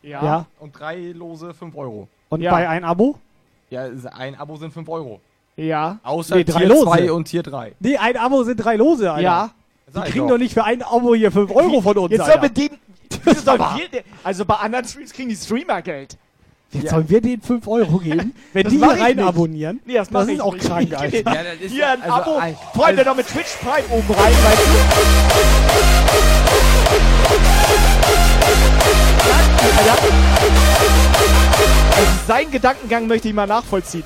Ja. Ja. Und drei Lose 5 Euro. Und Ja. bei ein Abo? Ja, ein Abo sind 5 Euro. Ja. Außer Nee, drei Tier Lose. 2 und Tier 3. Nee, ein Abo sind drei Lose, Alter. Ja. Die kriegen doch. doch nicht für ein Abo hier 5 Euro von uns, Jetzt. Wieso sollen wir, also bei anderen Streams kriegen die Streamer Geld. Jetzt sollen wir denen 5 Euro geben, wenn Das die hier rein nicht. abonnieren? Nee, das, das ist auch nicht. krank, Alter. Ja, ist Hier ein also Abo. ein- Freunde, also- noch mit Twitch Prime oben rein, weißt du? Also seinen Gedankengang möchte ich mal nachvollziehen.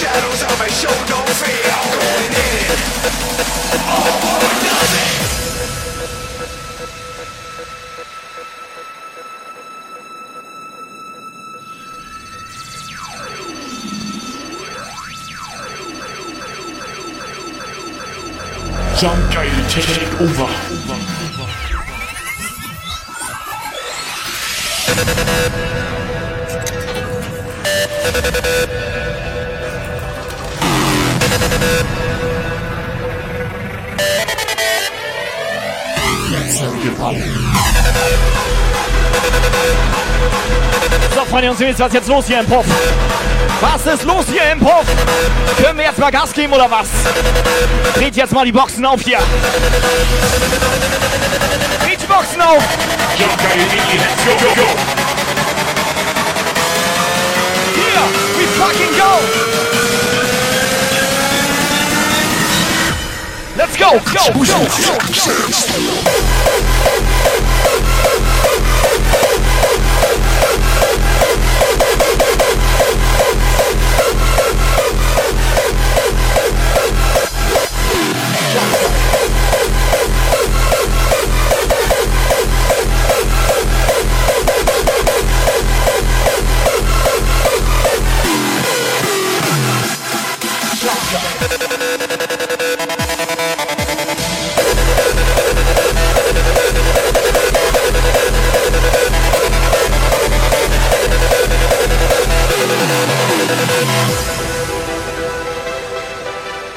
Shadows of a show, don't fear. Going in. All for nothing. Jump Geil Take Over. Jetzt haben wir gewonnen. So, Freunde und Süß, was ist jetzt los hier im Puff? Was ist los hier im Puff? Können wir jetzt mal Gas geben oder was? Dreht jetzt mal die Boxen auf hier. Dreht die Boxen auf. Here we fucking go. Let's go. Go. Go. go.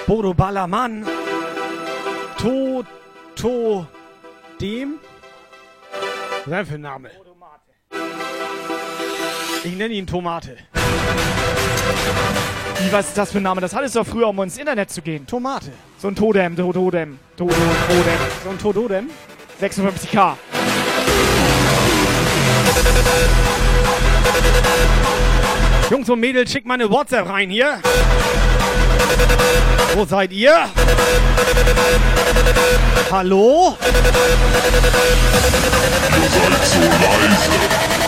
Bodo Ballermann. To, to, dem. Was für Name? Ich nenne ihn Tomate. Wie, was ist das für ein Name? Das hattest du doch früher, um ins Internet zu gehen. Tomate. So ein Todem, Tododem, Tododem. So ein Tododem? 56k. Jungs und Mädels, schickt mal eine WhatsApp rein hier. Wo seid ihr? Hallo? Ihr seid so leise.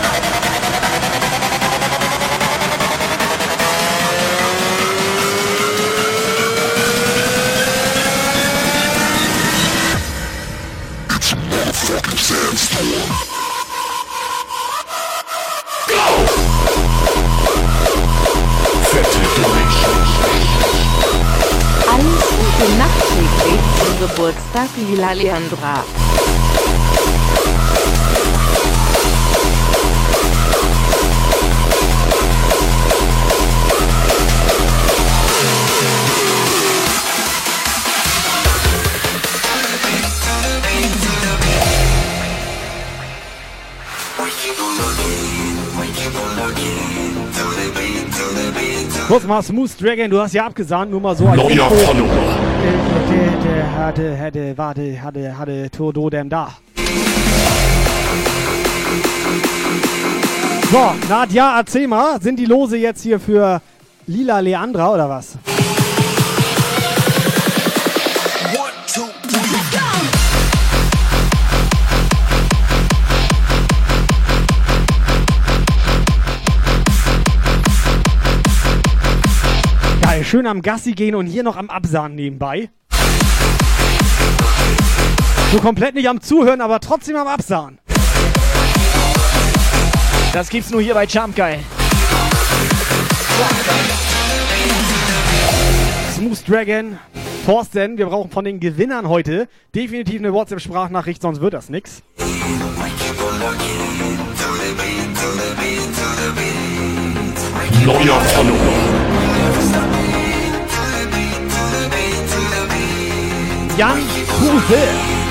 Lila Leandra. Kurz mal Smooth Dragon, du hast ja abgesahnt, nur mal so als Neuer. Follower. Hatte, hatte, warte, hatte, hatte Tododem da. So, Nadja, erzähl mal, sind die Lose jetzt hier für Lila Leandra oder was? Geil, schön am Gassi gehen und hier noch am Absahnen nebenbei. So komplett nicht am Zuhören, aber trotzdem am Absahnen. Das gibt's nur hier bei Jump Guy. Smooth Dragon, Thorsten, wir brauchen von den Gewinnern heute definitiv eine WhatsApp-Sprachnachricht, sonst wird das nix. Neuer Follower. Jan Kruse.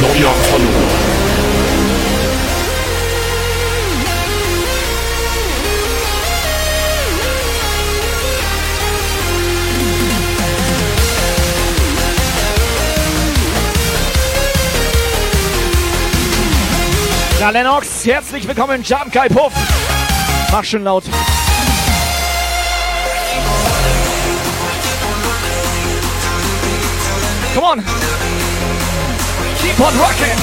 Neuer Follower. Na, Lennox, herzlich willkommen Jump Guy Puff. Mach schon laut. Come on. Keep on rocking.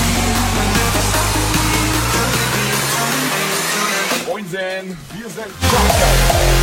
Moinsen, wir sind Jump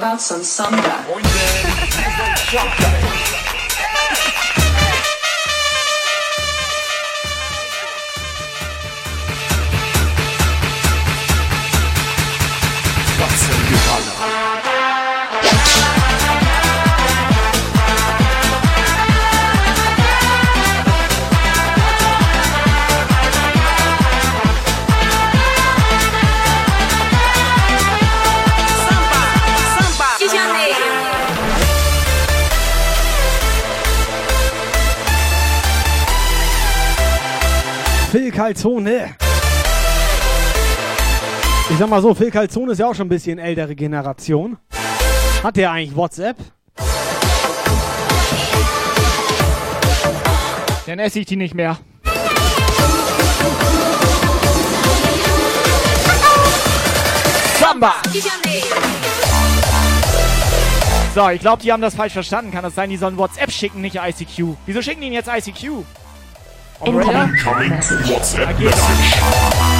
about some samba? Calzone. Ich sag mal so, Phil Calzone ist ja auch schon ein bisschen ältere Generation. Hat der eigentlich WhatsApp? Dann esse ich die nicht mehr. Samba! So, ich glaube, die haben das falsch verstanden. Kann das sein, die sollen WhatsApp schicken, nicht ICQ? Wieso schicken die ihnen jetzt ICQ? Operator? WhatsApp geht Message.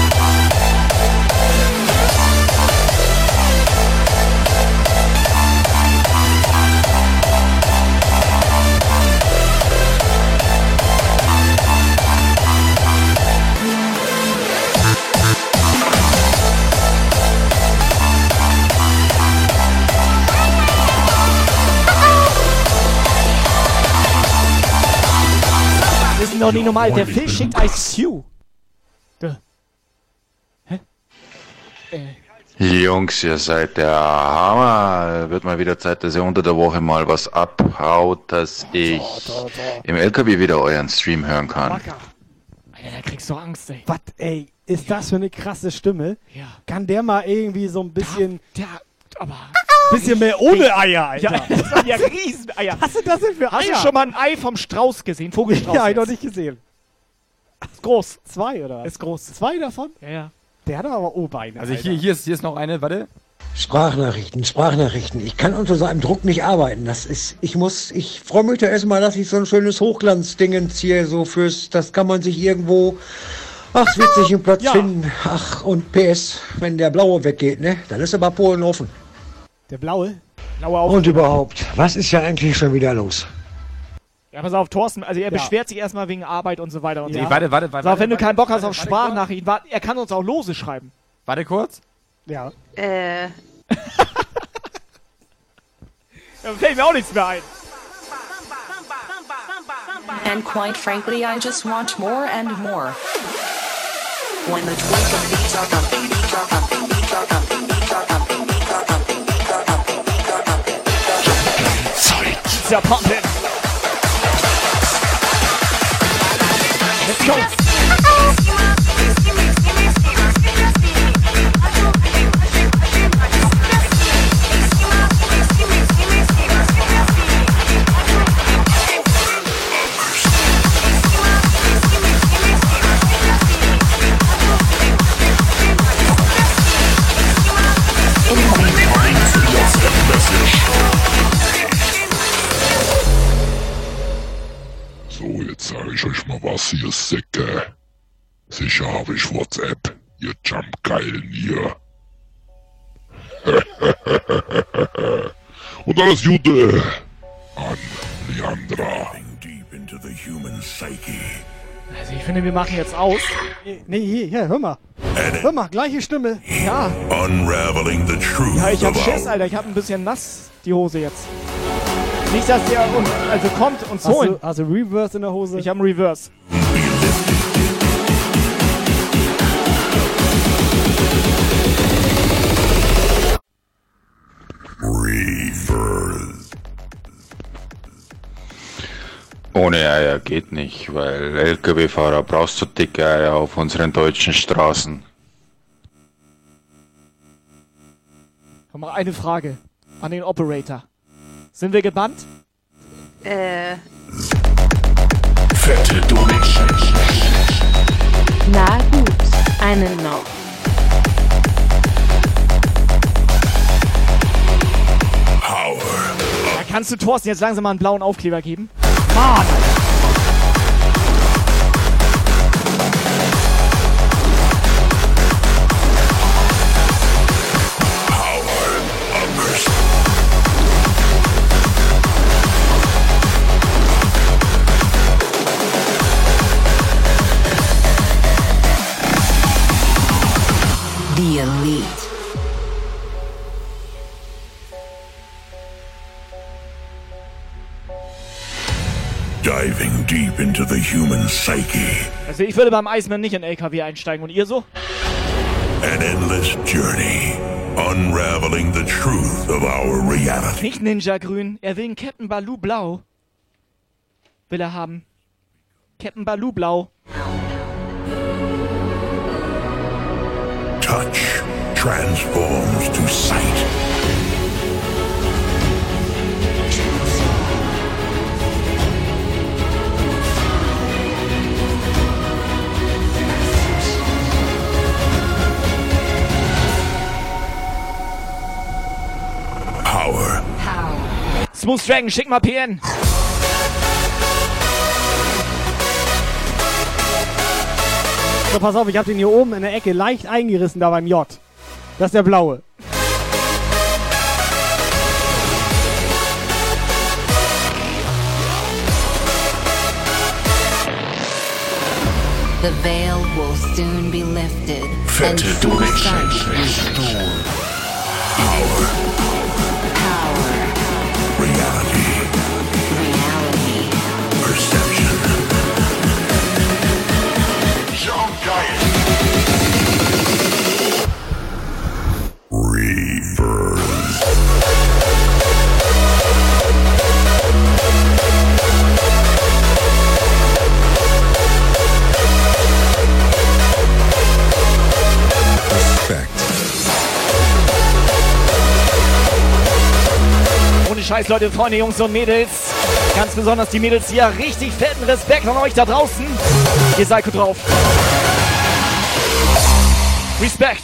Ist doch nicht normal. Der Phil schickt ICQ. Duh. Hä? Äh, Jungs, ihr seid der Hammer. Wird mal wieder Zeit, dass ihr unter der Woche mal was abhaut, dass ich im LKW wieder euren Stream hören kann. Alter, da kriegst du Angst, ey. Was, ey, ist das für eine krasse Stimme? Ja. Kann der mal irgendwie so ein bisschen, Der, aber... bisschen mehr ohne Eier, Alter? Ja, das waren ja Rieseneier. Was sind das denn für Hast Eier? du schon mal ein Ei vom Strauß gesehen? Vogelstrauß? Ja, hab ich noch nicht gesehen. Ist groß. Zwei, oder? Ist groß. Zwei davon? Ja, ja. Der hat aber O-Beine. Also Alter. hier, hier, ist, hier ist noch eine, warte. Sprachnachrichten, Sprachnachrichten. Ich kann unter so einem Druck nicht arbeiten. Das ist, ich muss, ich freue mich da erstmal, dass ich so ein schönes Hochglanzdingens hier so fürs, das kann man sich irgendwo, ach, es wird sich einen Platz Ja. finden. Ach, und PS, wenn der Blaue weggeht, ne, dann ist aber Polen offen. Der blaue? Blaue auf. Und überhaupt, was ist ja eigentlich schon wieder los? Ja, pass auf, Thorsten, also er beschwert sich erstmal wegen Arbeit und so weiter und Nee, so. warte, warte, warte. Pass auf, wenn du warte, keinen Bock hast warte, auf warte Sprachnachrichten, warte, er kann uns auch Lose schreiben. Warte kurz. Ja. Äh, Da fällt mir auch nichts mehr ein. And quite frankly, I just want more and more. When the tweak of beats are pumping, beats are pumping, beats are pumping, beats are pumping, Ja pumping. Let's go. Ich euch mal was, ihr Säcke. Sicher habe ich WhatsApp, ihr Jumpgeilen hier. Und alles Gute an Leandra. Deep into the human psyche. Also ich finde, wir machen jetzt aus. Nee, hier, hier, hör mal. Hör mal, gleiche Stimme. Ja. Unraveling the truth Ja, ich hab Schiss, Alter. Ich hab ein bisschen nass, die Hose jetzt. Nicht, dass der uns, also kommt Hast holen. du, hast du Reverse in der Hose? Ich hab einen Reverse. Reverse. Ohne Eier geht nicht, weil LKW-Fahrer brauchst du dicke Eier auf unseren deutschen Straßen. Komm mal eine Frage an den Operator. Sind wir gebannt? äh, Fette Donation. Na gut, einen noch. Power. Da kannst du Thorsten jetzt langsam mal einen blauen Aufkleber geben. Mann! The Elite. Diving deep into the human psyche. Also ich würde beim Iceman nicht in LKW einsteigen und ihr so? An endless journey. Unraveling the truth of our reality. Nicht Ninja Grün, er will einen Captain Baloo Blau. Will er haben. Captain Baloo Blau. Touch transforms to sight. Power. Smooth Dragon, schick mal PN. So, pass auf, ich habe den hier oben in der Ecke leicht eingerissen, da beim J. Das ist der blaue. The veil will soon be lifted. Fette and true Scheiß, Leute, Freunde, Jungs und Mädels. Ganz besonders die Mädels hier. Richtig fetten Respekt an euch da draußen. Ihr seid gut drauf. Respekt.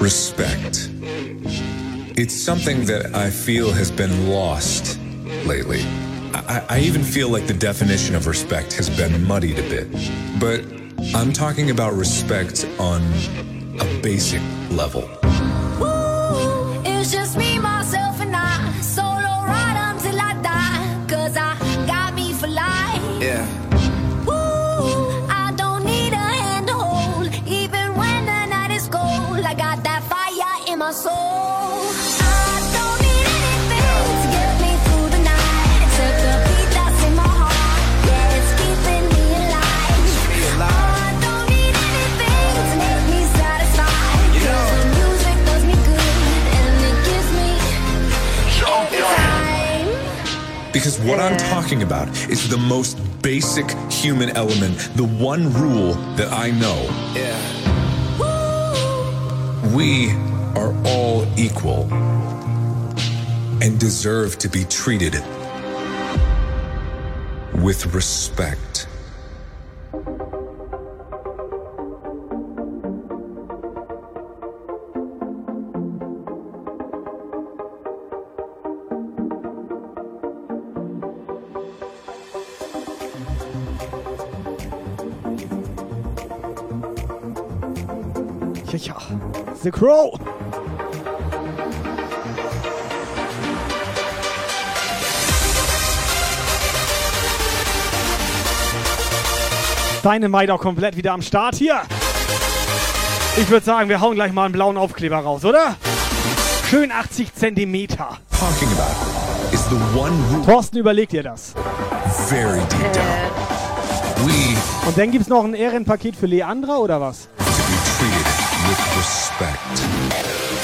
Respect. It's something that I feel has been lost lately. I, I even feel like the definition of respect has been muddied a bit. But I'm talking about respect on a basic level. Because what I'm talking about is the most basic human element, the one rule that I know. We are all equal and deserve to be treated with respect. The Crow. Dynamite auch komplett wieder am Start hier. Ich würde sagen, wir hauen gleich mal einen blauen Aufkleber raus, oder? Schön 80 Zentimeter. Talking about is the one rule Thorsten, überleg dir das. very deep down. We Und dann gibt's noch ein Ehrenpaket für Leandra oder was? to be treated with respect.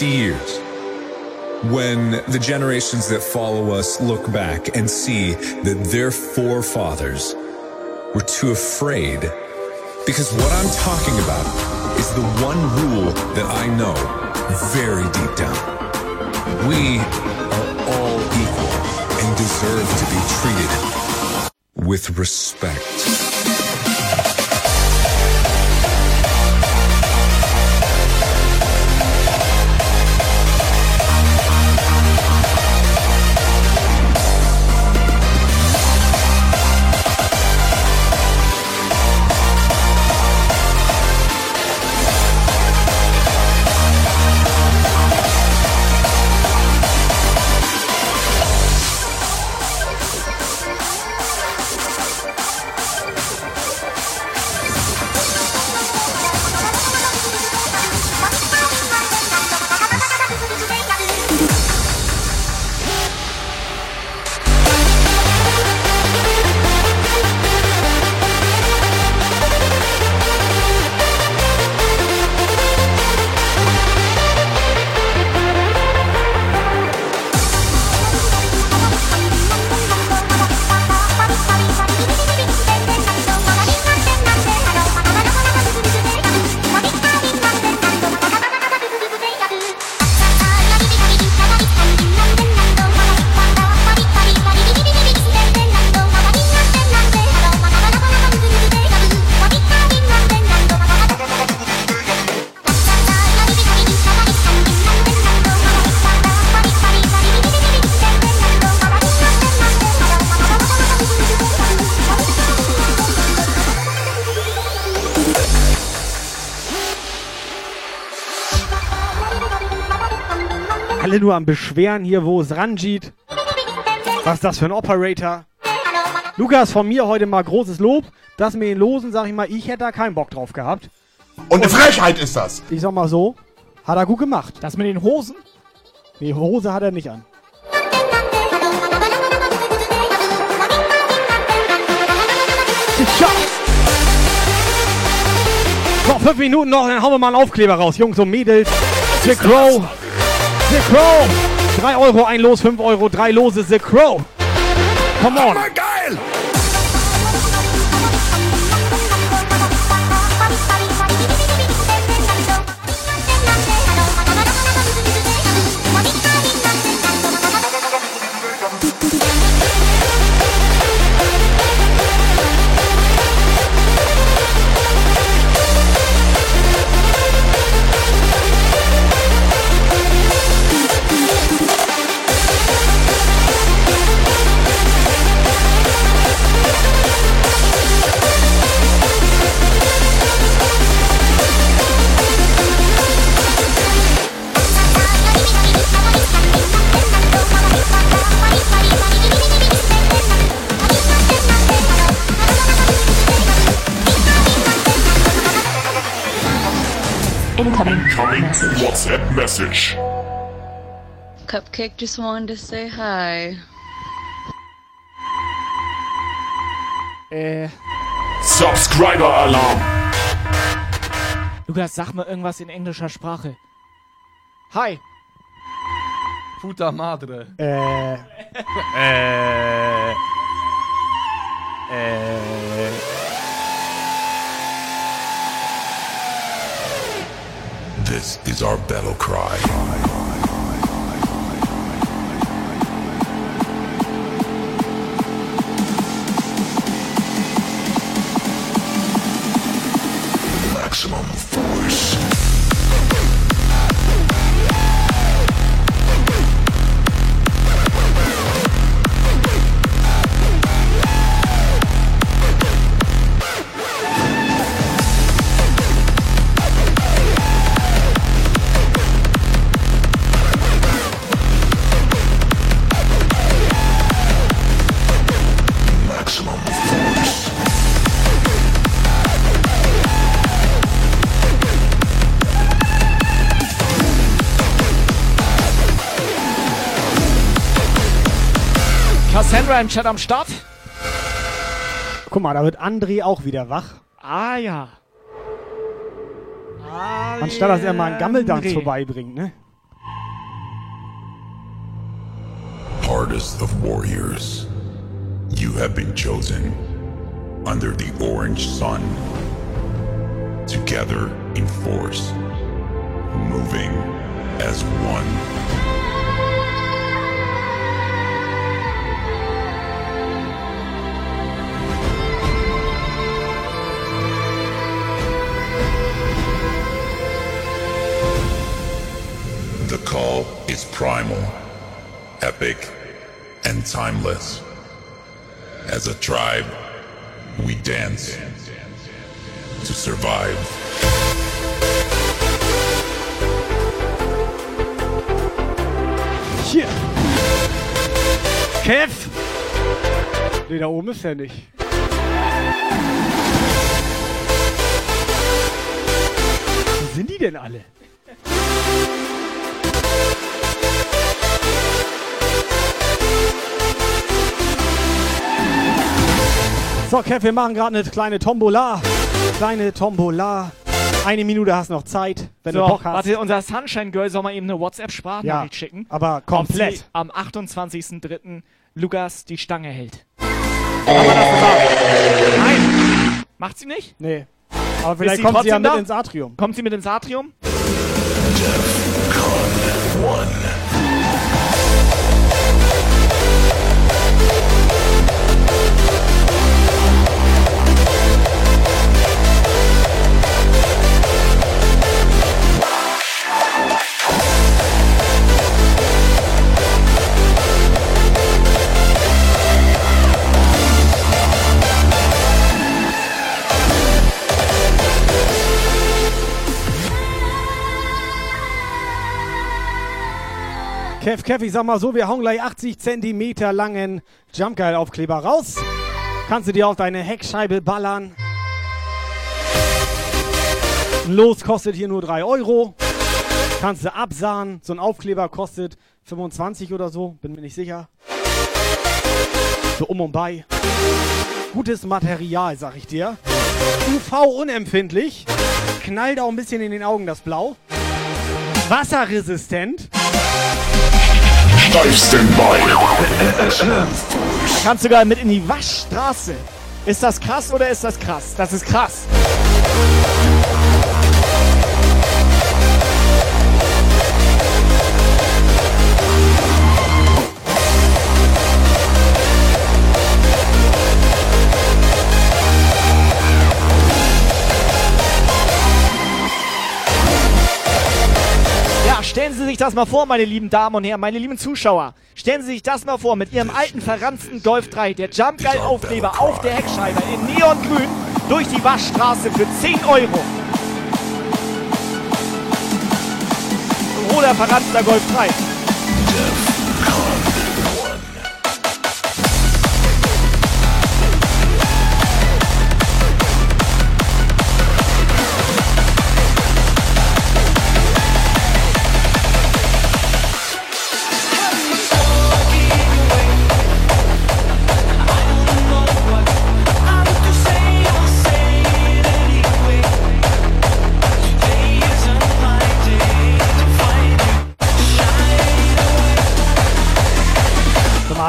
60 years. When the generations that follow us look back and see that their forefathers were too afraid, because what I'm talking about is the one rule that I know very deep down. We are all equal and deserve to be treated with respect. Nur am Beschweren hier, wo ist Ranjit? Was ist das für ein Operator? Lukas, von mir heute mal großes Lob. Das mit den Losen, sag ich mal, ich hätte da keinen Bock drauf gehabt. Und eine Frechheit ist das. Ich sag mal so, hat er gut gemacht. Das mit den Hosen? Nee, Hose hat er nicht an. So, fünf Minuten noch, dann hauen wir mal einen Aufkleber raus. Jungs und Mädels. The Crow. The Crow. Drei Euro, ein Los, fünf Euro, drei Lose. The Crow. Come on. Message. Cupcake just wanted to say hi. Äh, Subscriber Alarm. Lukas, sag mal irgendwas in englischer Sprache. Hi. Puta madre. Äh. Äh. Äh. This is our battle cry. Im Chat am Start. Guck mal, da wird André auch wieder wach. Ah ja. Anstatt dass er mal einen Gammeldanz André. vorbeibringt, ne? Hardest of warriors, you have been chosen under the orange sun. Together in force, moving as one. Call is primal, epic, and timeless. As a tribe, we dance to survive. Hier. Kev! Nee, da oben ist er nicht. Wo sind die denn alle? So, Kev, wir machen gerade eine kleine Tombola. Kleine Tombola. Eine Minute hast noch Zeit, wenn so, du Bock hast. Warte, unser Sunshine Girl soll mal eben eine WhatsApp-Sprachnachricht Ja, schicken. aber komplett. Ob sie am 28.03. Lukas die Stange hält. Nein. Macht sie nicht? Nee. Aber vielleicht sie kommt sie ja mit da? ins Atrium. Kommt sie mit ins Atrium? Kev, Kev, ich sag mal so, wir hauen gleich 80 Zentimeter langen Jumpgeil-Aufkleber raus. Kannst du dir auf deine Heckscheibe ballern. Los kostet hier nur 3 Euro. Kannst du absahen. So ein Aufkleber kostet 25 oder so, bin mir nicht sicher. So um und bei. Gutes Material, sag ich dir. UV-unempfindlich. Knallt auch ein bisschen in den Augen das Blau. Wasserresistent. Steif Standby. Kannst sogar mit in die Waschstraße. Ist das krass oder ist das krass? Das ist krass. Stellen Sie sich das mal vor, meine lieben Damen und Herren, meine lieben Zuschauer. Stellen Sie sich das mal vor, mit Ihrem alten verranzten Golf 3, der Jump Guy Aufkleber auf der Heckscheibe in Neongrün durch die Waschstraße für 10 Euro. Roter verranzter Golf 3.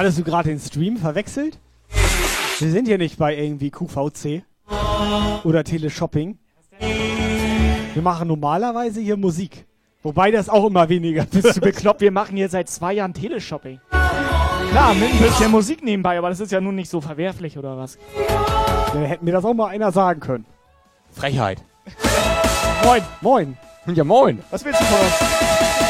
hattest du gerade den Stream verwechselt? Wir sind hier nicht bei irgendwie QVC oder Teleshopping. Wir machen normalerweise hier Musik. Wobei das auch immer weniger Bist du bekloppt? Wir machen hier seit zwei Jahren Teleshopping. Klar, mit ein bisschen Musik nebenbei, aber das ist ja nun nicht so verwerflich oder was? Dann hätten mir das auch mal einer sagen können. Frechheit. Moin. Moin. Ja, moin. Was willst du von uns?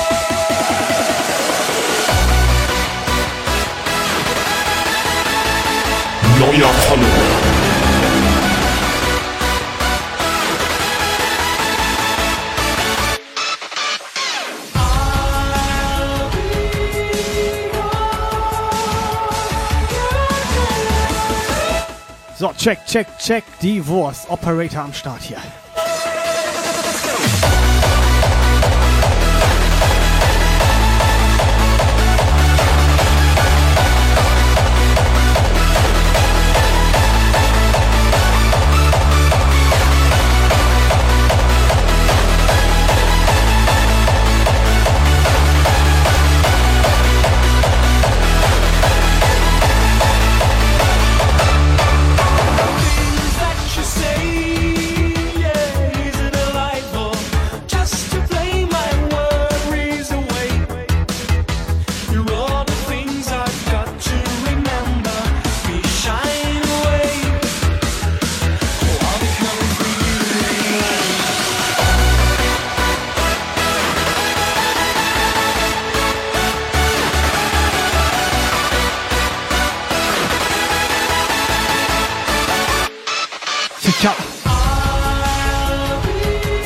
Follower. So, check, check, check. Die Wurst. Operator am Start hier.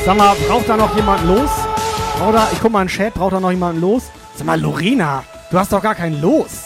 Sag mal, braucht da noch jemand los? Braucht ich guck mal in den Chat, braucht da noch jemand los? Sag mal, Lorena, du hast doch gar kein Los.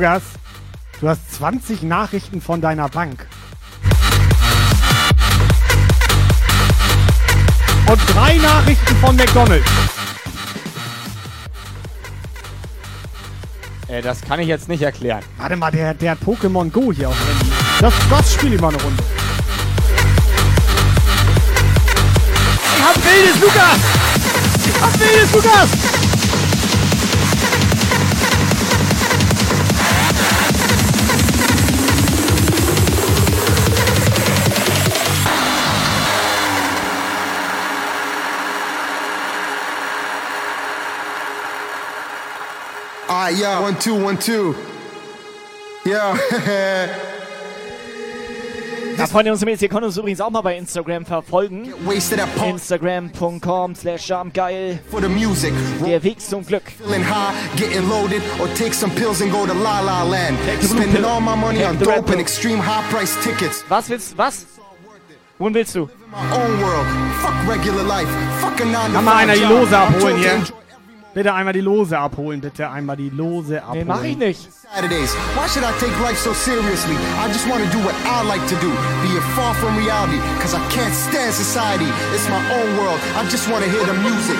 Lukas? Du hast 20 Nachrichten von deiner Bank. Und drei Nachrichten von McDonalds. Äh, das kann ich jetzt nicht erklären. Warte mal, der, der hat Pokémon Go hier auf dem Handy. Das, das spiele ich mal eine Runde. Ich hab wildes Lukas! Ich hab wildes Lukas! Yeah, one, two, one, two. Yeah. Ja, Freunde und Mädels, ihr könnt uns übrigens auch mal bei Instagram verfolgen. Instagram.com slash music. Der Weg zum Glück. Getting loaded, or take some pills and go to La La Land. Take the blue Spending pill. all my money on dope and extreme high price tickets. Was willst was? Wohin willst du? Kann mal einer die Lose abholen hier? Enjoy Bitte einmal die Lose abholen, bitte einmal die Lose abholen. Nee, mach ich nicht. Saturdays. Why should I take life so seriously? I just want to do what I like to do. Be it far from reality. Cause I can't stand society. It's my own world. I just want to hear the music.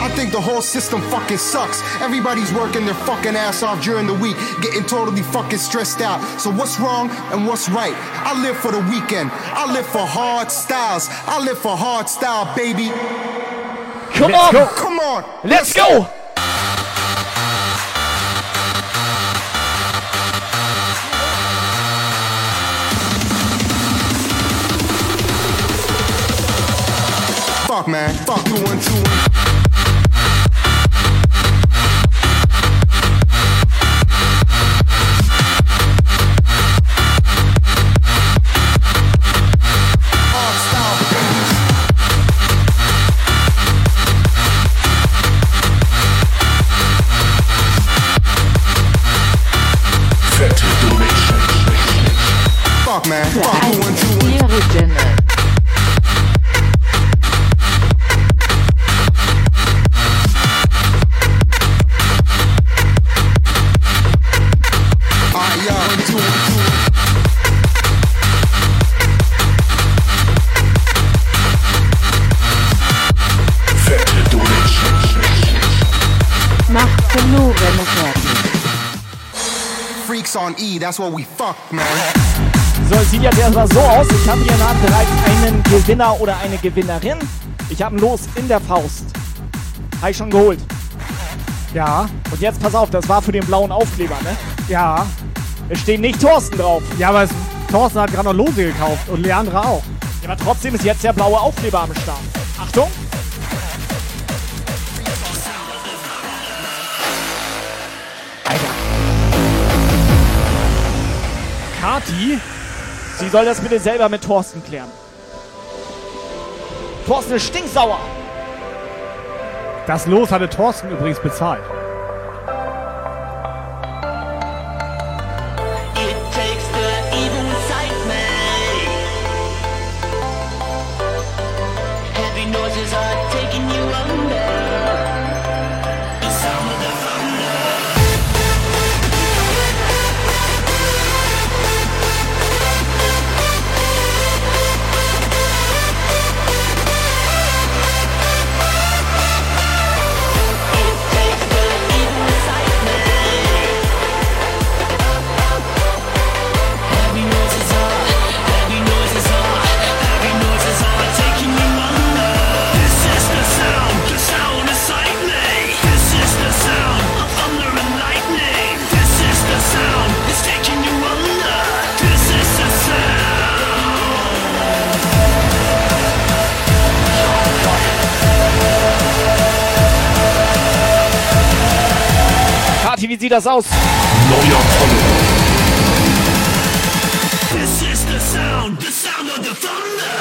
I think the whole system fucking sucks. Everybody's working their fucking ass off during the week, getting totally fucking stressed out. So what's wrong and what's right? I live for the weekend. I live for hard styles. I live for hard style, baby. Come Let's on! go. Come on! Let's go! Fuck, man. Fuck you, two one two one. So, es sieht jetzt erstmal so aus. Ich habe hier nach bereits einen Gewinner oder eine Gewinnerin. Ich habe ein Los in der Faust. Habe ich schon geholt. Ja. Und jetzt pass auf, das war für den blauen Aufkleber, ne? Ja. Es steht nicht Thorsten drauf. Ja, aber es, Thorsten hat gerade noch Lose gekauft und Leandra auch. Ja, aber trotzdem ist jetzt der blaue Aufkleber am Start. Achtung! Kati? Sie soll das bitte selber mit Thorsten klären. Thorsten ist stinksauer. Das Los hatte Thorsten übrigens bezahlt. Wie sieht das aus? This is the sound, the sound of the thunder.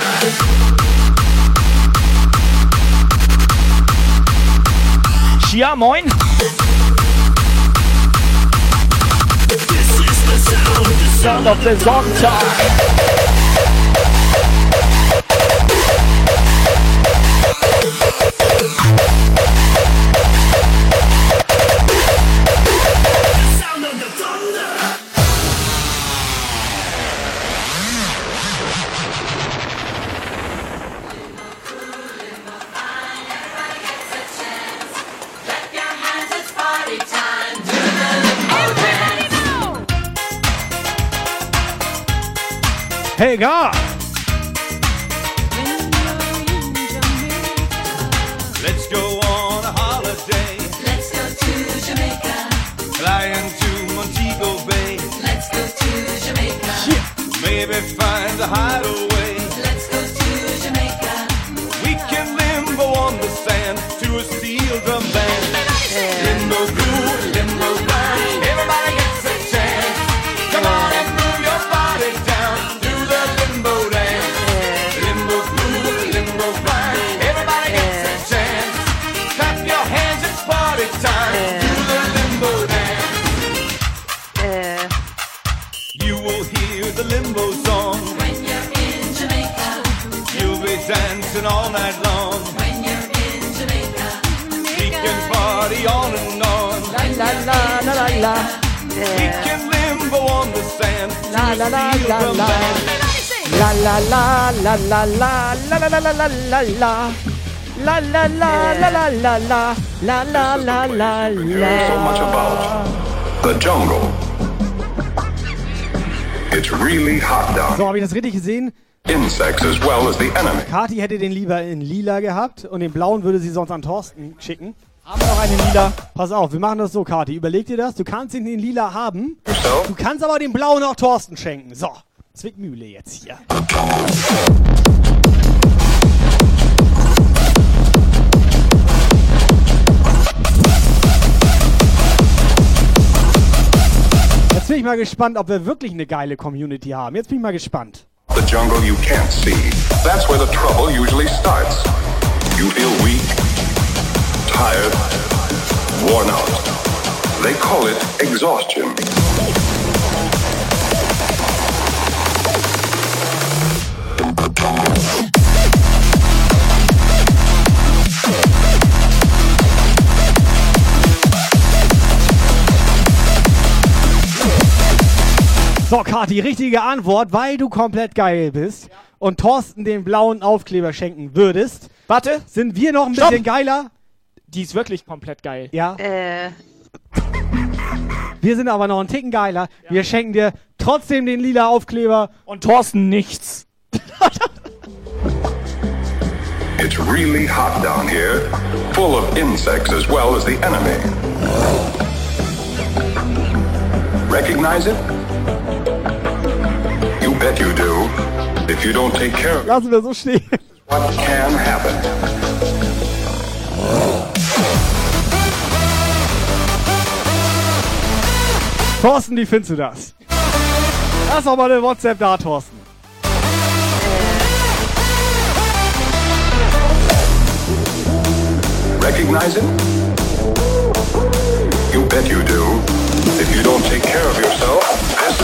Chia, moin. This is the sound, the Sound of the Sonntag. Helga! Let's go on a holiday. Let's go to Jamaica. Flying to Montego Bay. Let's go to Jamaica. Maybe find a hideaway. La la la la la la la la la la la la la. La la la la la la la la la la la so much la. about the jungle. It's really hot down. So, habe ich das richtig gesehen? Insects as well as the enemy. Kati hätte den lieber in lila gehabt und den blauen würde sie sonst an Thorsten schicken. Haben wir noch einen in lila? Pass auf, wir machen das so, Kati. Überleg dir das. Du kannst ihn in lila haben. Du kannst aber den blauen auch Thorsten schenken. So, Zwickmühle jetzt hier. Jetzt bin ich mal gespannt, ob wir wirklich eine geile Community haben. Jetzt bin ich mal gespannt. The jungle you can't see. That's where the trouble usually starts. You feel weak, tired, worn out. They call it exhaustion. So, Kati, richtige Antwort, weil du komplett geil bist und Thorsten den blauen Aufkleber schenken würdest. Warte. Sind wir noch ein Stopp. bisschen geiler? Die ist wirklich komplett geil. Ja. Äh, Wir sind aber noch einen Ticken geiler. Wir schenken dir trotzdem den lila Aufkleber. Und Thorsten nichts. It's really hot down here, full of insects as well as the enemy. Recognize it? Bet you do. If you don't take care of Lassen wir so stehen. what can happen? Thorsten, wie findest du das? Lass doch mal eine WhatsApp da, Thorsten. Recognize it? You bet you do. If you don't take care of yourself,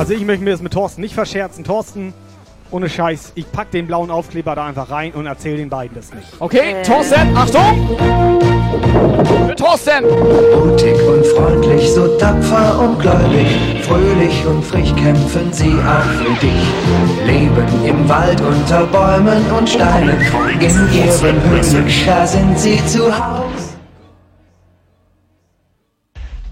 Also ich möchte mir das mit Thorsten nicht verscherzen. Thorsten, ohne Scheiß, ich pack den blauen Aufkleber da einfach rein und erzähl den beiden das nicht. Okay, Thorsten, Achtung! Für Thorsten! Mutig und freundlich, so tapfer und gläubig, fröhlich und frisch kämpfen sie auch für dich. Leben im Wald unter Bäumen und Steinen, in ihren Höhlen, da sind sie zu Hause.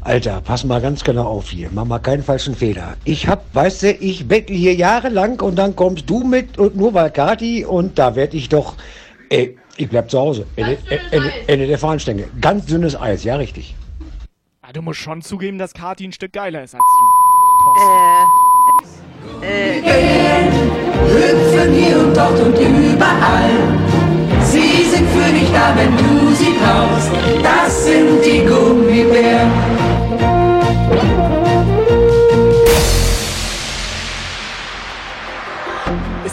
Alter, pass mal ganz genau auf hier. Mach mal keinen falschen Fehler. Ich hab, weißt du, ich bettel hier jahrelang und dann kommst du mit und nur weil Kati und da werd ich doch. Ey, ich bleib zu Hause. Ende, Ende, Ende der Fahnenstänge. Ganz dünnes Eis, ja richtig. Ja, du musst schon zugeben, dass Kati ein Stück geiler ist als du. äh, Hüpfen hier und dort und überall. Sie sind für dich da, wenn du sie brauchst. Das sind die Gummibären.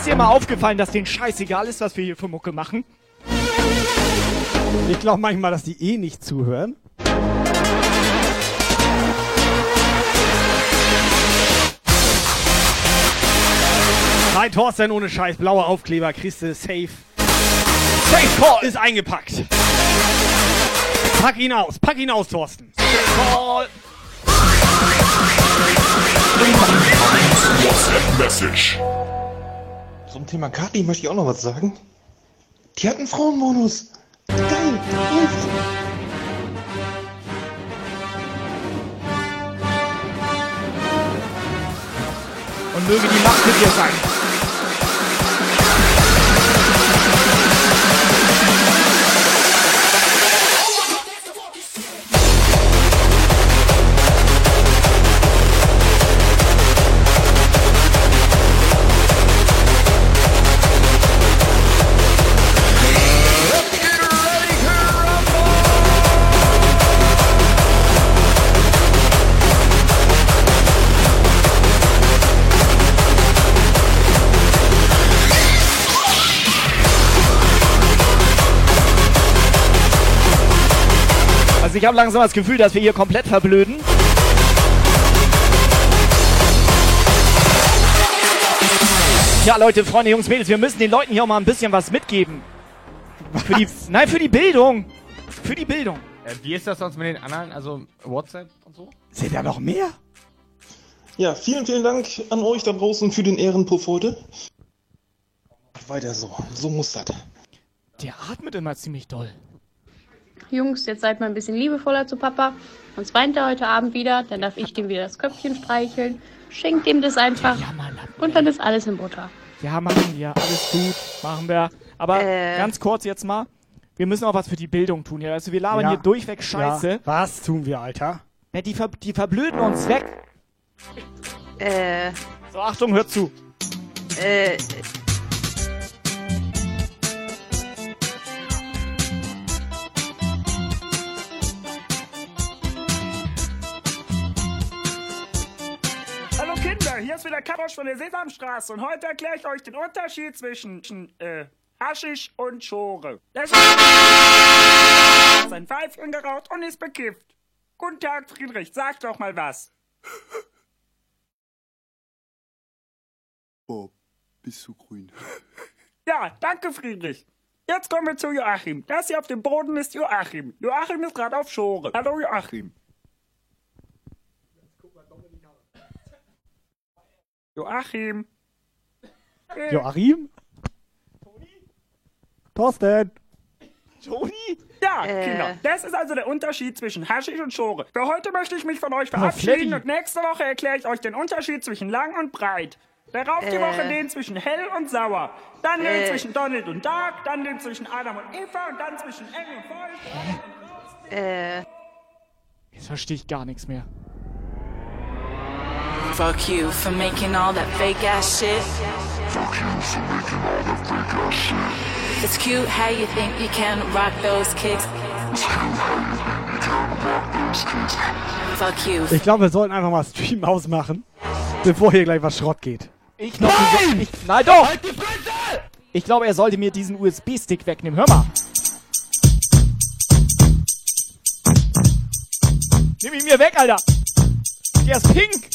Ist dir mal aufgefallen, dass denen scheißegal ist, was wir hier für Mucke machen? Ich glaube manchmal, dass die eh nicht zuhören. Bei Thorsten ohne Scheiß, blauer Aufkleber, kriegst du safe. Safe Call! Ist eingepackt. Pack ihn aus, pack ihn aus, Thorsten. Call! Message. Zum Thema Kati möchte ich auch noch was sagen. Die hat einen Frauenbonus. Geil. Und möge die Macht mit dir sein. Also ich habe langsam das Gefühl, dass wir hier komplett verblöden. Ja, Leute, Freunde, Jungs, Mädels, wir müssen den Leuten hier auch mal ein bisschen was mitgeben. Für die, nein, für die Bildung. Für die Bildung. Äh, wie ist das sonst mit den anderen, also WhatsApp und so? Sind da noch mehr? Ja, vielen, vielen Dank an euch da draußen für den Ehrenpuff heute. Weiter so, so muss das. Der atmet immer ziemlich doll. Jungs, jetzt seid mal ein bisschen liebevoller zu Papa. Sonst weint er heute Abend wieder. Dann darf ich dem wieder das Köpfchen streicheln. Schenkt ihm das einfach. Und dann ist alles in Butter. Ja, machen wir. Alles gut. Machen wir. Aber Äh. ganz kurz jetzt mal. Wir müssen auch was für die Bildung tun hier. Also wir labern Ja. hier durchweg Scheiße. Ja. Was tun wir, Alter? Ja, die, ver die verblöden uns weg. Äh. So, Achtung, hört zu. Äh. Hier ist wieder Karosch von der Sesamstraße und heute erkläre ich euch den Unterschied zwischen äh, Haschisch und Schore. Das ist sein Pfeifchen geraucht und ist bekifft. Guten Tag, Friedrich, sag doch mal was. Oh, bist du grün. Ja, danke, Friedrich. Jetzt kommen wir zu Joachim. Das hier auf dem Boden ist Joachim. Joachim ist gerade auf Schore. Hallo, Joachim. Joachim. Äh, Joachim? Thorsten? Toni? Ja, Äh. Kinder. Das ist also der Unterschied zwischen Haschisch und Schore. Für heute möchte ich mich von euch verabschieden und nächste Woche erkläre ich euch den Unterschied zwischen lang und breit. Darauf die Äh. Woche den zwischen hell und sauer. Dann den Äh. zwischen Donald und Dark, dann den zwischen Adam und Eva und dann zwischen eng und feucht. Äh. Jetzt verstehe ich gar nichts mehr. Fuck you for making all that fake ass shit. Fuck you for making all that fake ass shit. It's cute how you think you can rock those kicks. It's cute how you think you can rock those kicks. Fuck you. Ich glaube, wir sollten einfach mal Stream ausmachen, bevor hier gleich was Schrott geht. Ich glaube, nein! Ich, nein, doch! Ich glaube, er sollte mir diesen USB-Stick wegnehmen. Hör mal. Nimm ihn mir weg, Alter. Der ist pink.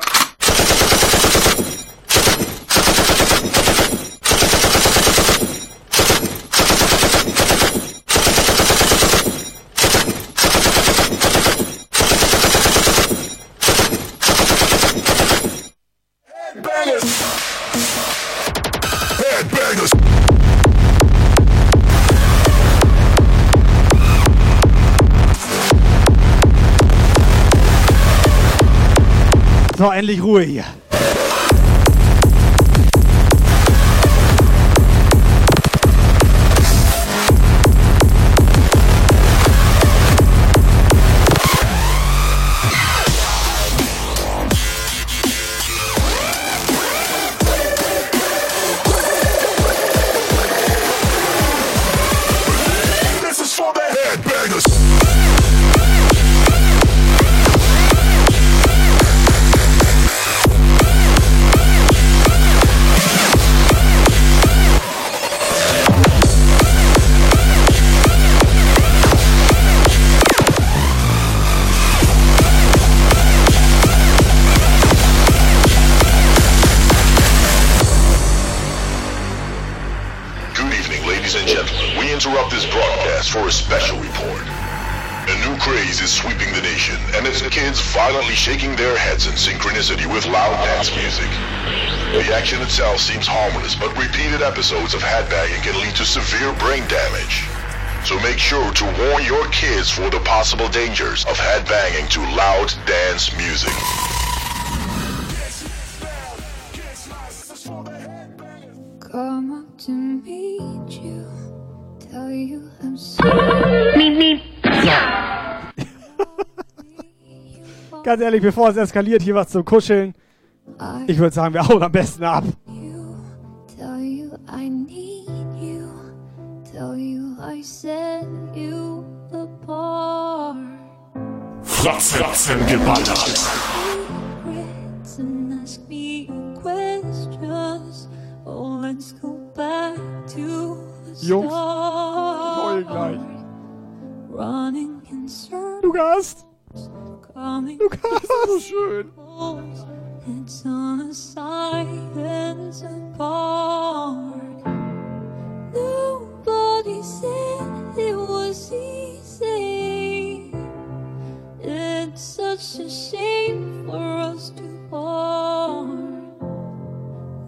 So, endlich Ruhe hier. Shaking their heads in synchronicity with loud dance music. The action itself seems harmless, but repeated episodes of headbanging can lead to severe brain damage. So make sure to warn your kids for the possible dangers of headbanging to loud dance music. Ganz ehrlich, bevor es eskaliert, hier was zum Kuscheln. Ich würde sagen, wir hauen am besten ab. Apart. Fratzen geballert. Regrets and ask me questions. Oh, let's go back to the Jungs, start. gleich. Running in circles. Lukas! So schön. It's on a silence apart. Nobody said it was easy. It's such a shame for us to part.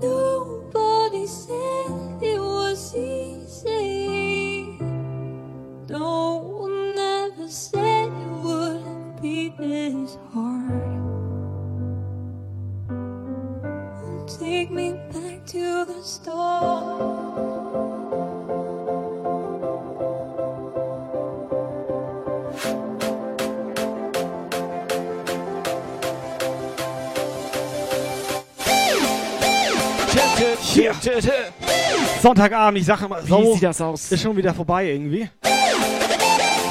Nobody said it was easy. No one ever said it would be this hard. Take me back to the start. Hier. Sonntagabend, ich sage immer, Wie so sieht das aus? Ist schon wieder vorbei irgendwie.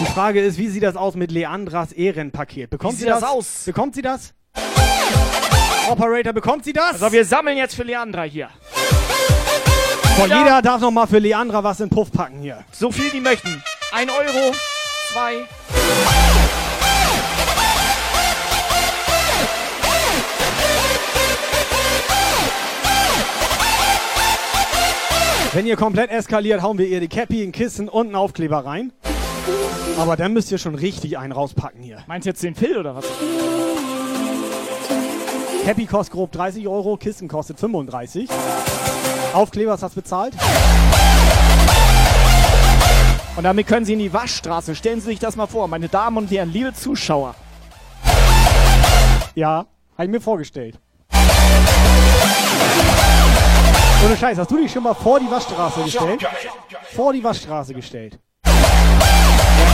Die Frage ist, wie sieht das aus mit Leandras Ehrenpaket? Bekommt Wie sie das? das aus? Bekommt sie das? Operator, bekommt sie das? Also wir sammeln jetzt für Leandra hier. So, Ja. jeder darf noch mal für Leandra was in Puff packen hier. So viel die möchten. Ein Euro, zwei. Wenn ihr komplett eskaliert, hauen wir ihr die Cappy, ein Kissen und einen Aufkleber rein. Aber dann müsst ihr schon richtig einen rauspacken hier. Meinst du jetzt den Phil oder was? Cappy kostet grob 30 Euro, Kissen kostet 35. Aufkleber, was hast du bezahlt? Und damit können Sie in die Waschstraße. Stellen Sie sich das mal vor, meine Damen und Herren, liebe Zuschauer. Ja, habe ich mir vorgestellt. Ohne Scheiß, hast du dich schon mal vor die Waschstraße gestellt? Vor die Waschstraße gestellt.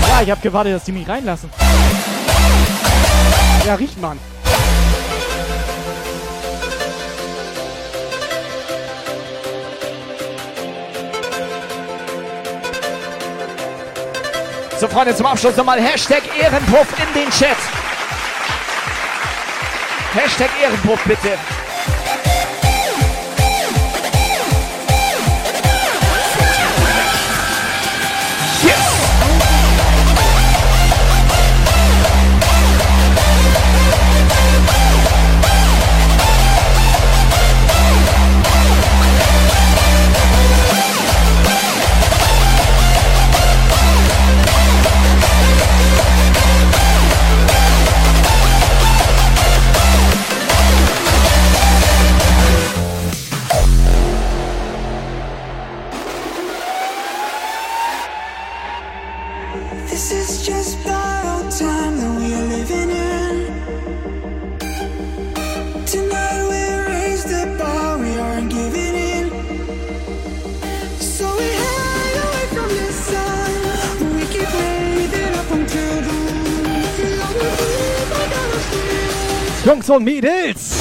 Ja, ich habe gewartet, dass die mich reinlassen. Ja, riecht man. So, Freunde, zum Abschluss nochmal Hashtag Ehrenpuff in den Chat. Hashtag Ehrenpuff, bitte. Jungs und Mädels!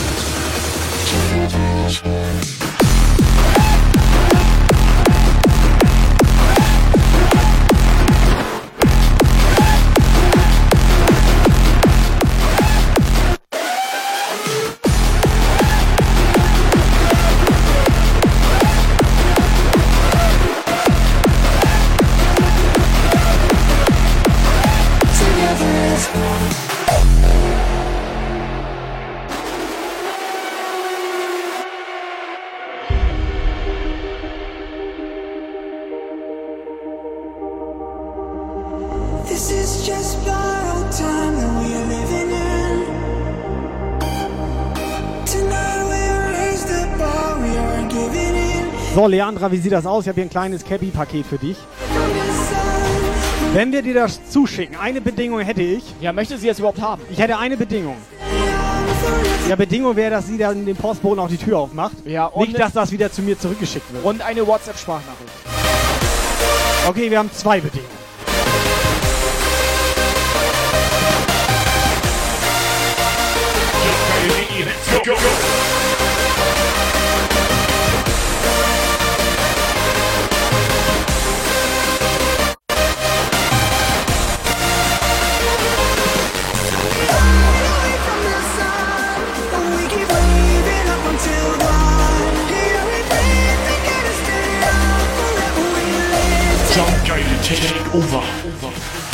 So, Leandra, wie sieht das aus? Ich habe hier ein kleines Cappy-Paket für dich. Wenn wir dir das zuschicken, eine Bedingung hätte ich. Ja, möchte sie es überhaupt haben? Ich hätte eine Bedingung. Ja, Bedingung wäre, dass sie dann dem Postboten auch die Tür aufmacht. Ja, und Nicht, dass das wieder zu mir zurückgeschickt wird. Und eine WhatsApp-Sprachnachricht. Okay, wir haben zwei Bedingungen. Jump Geile Take Over. Erstmal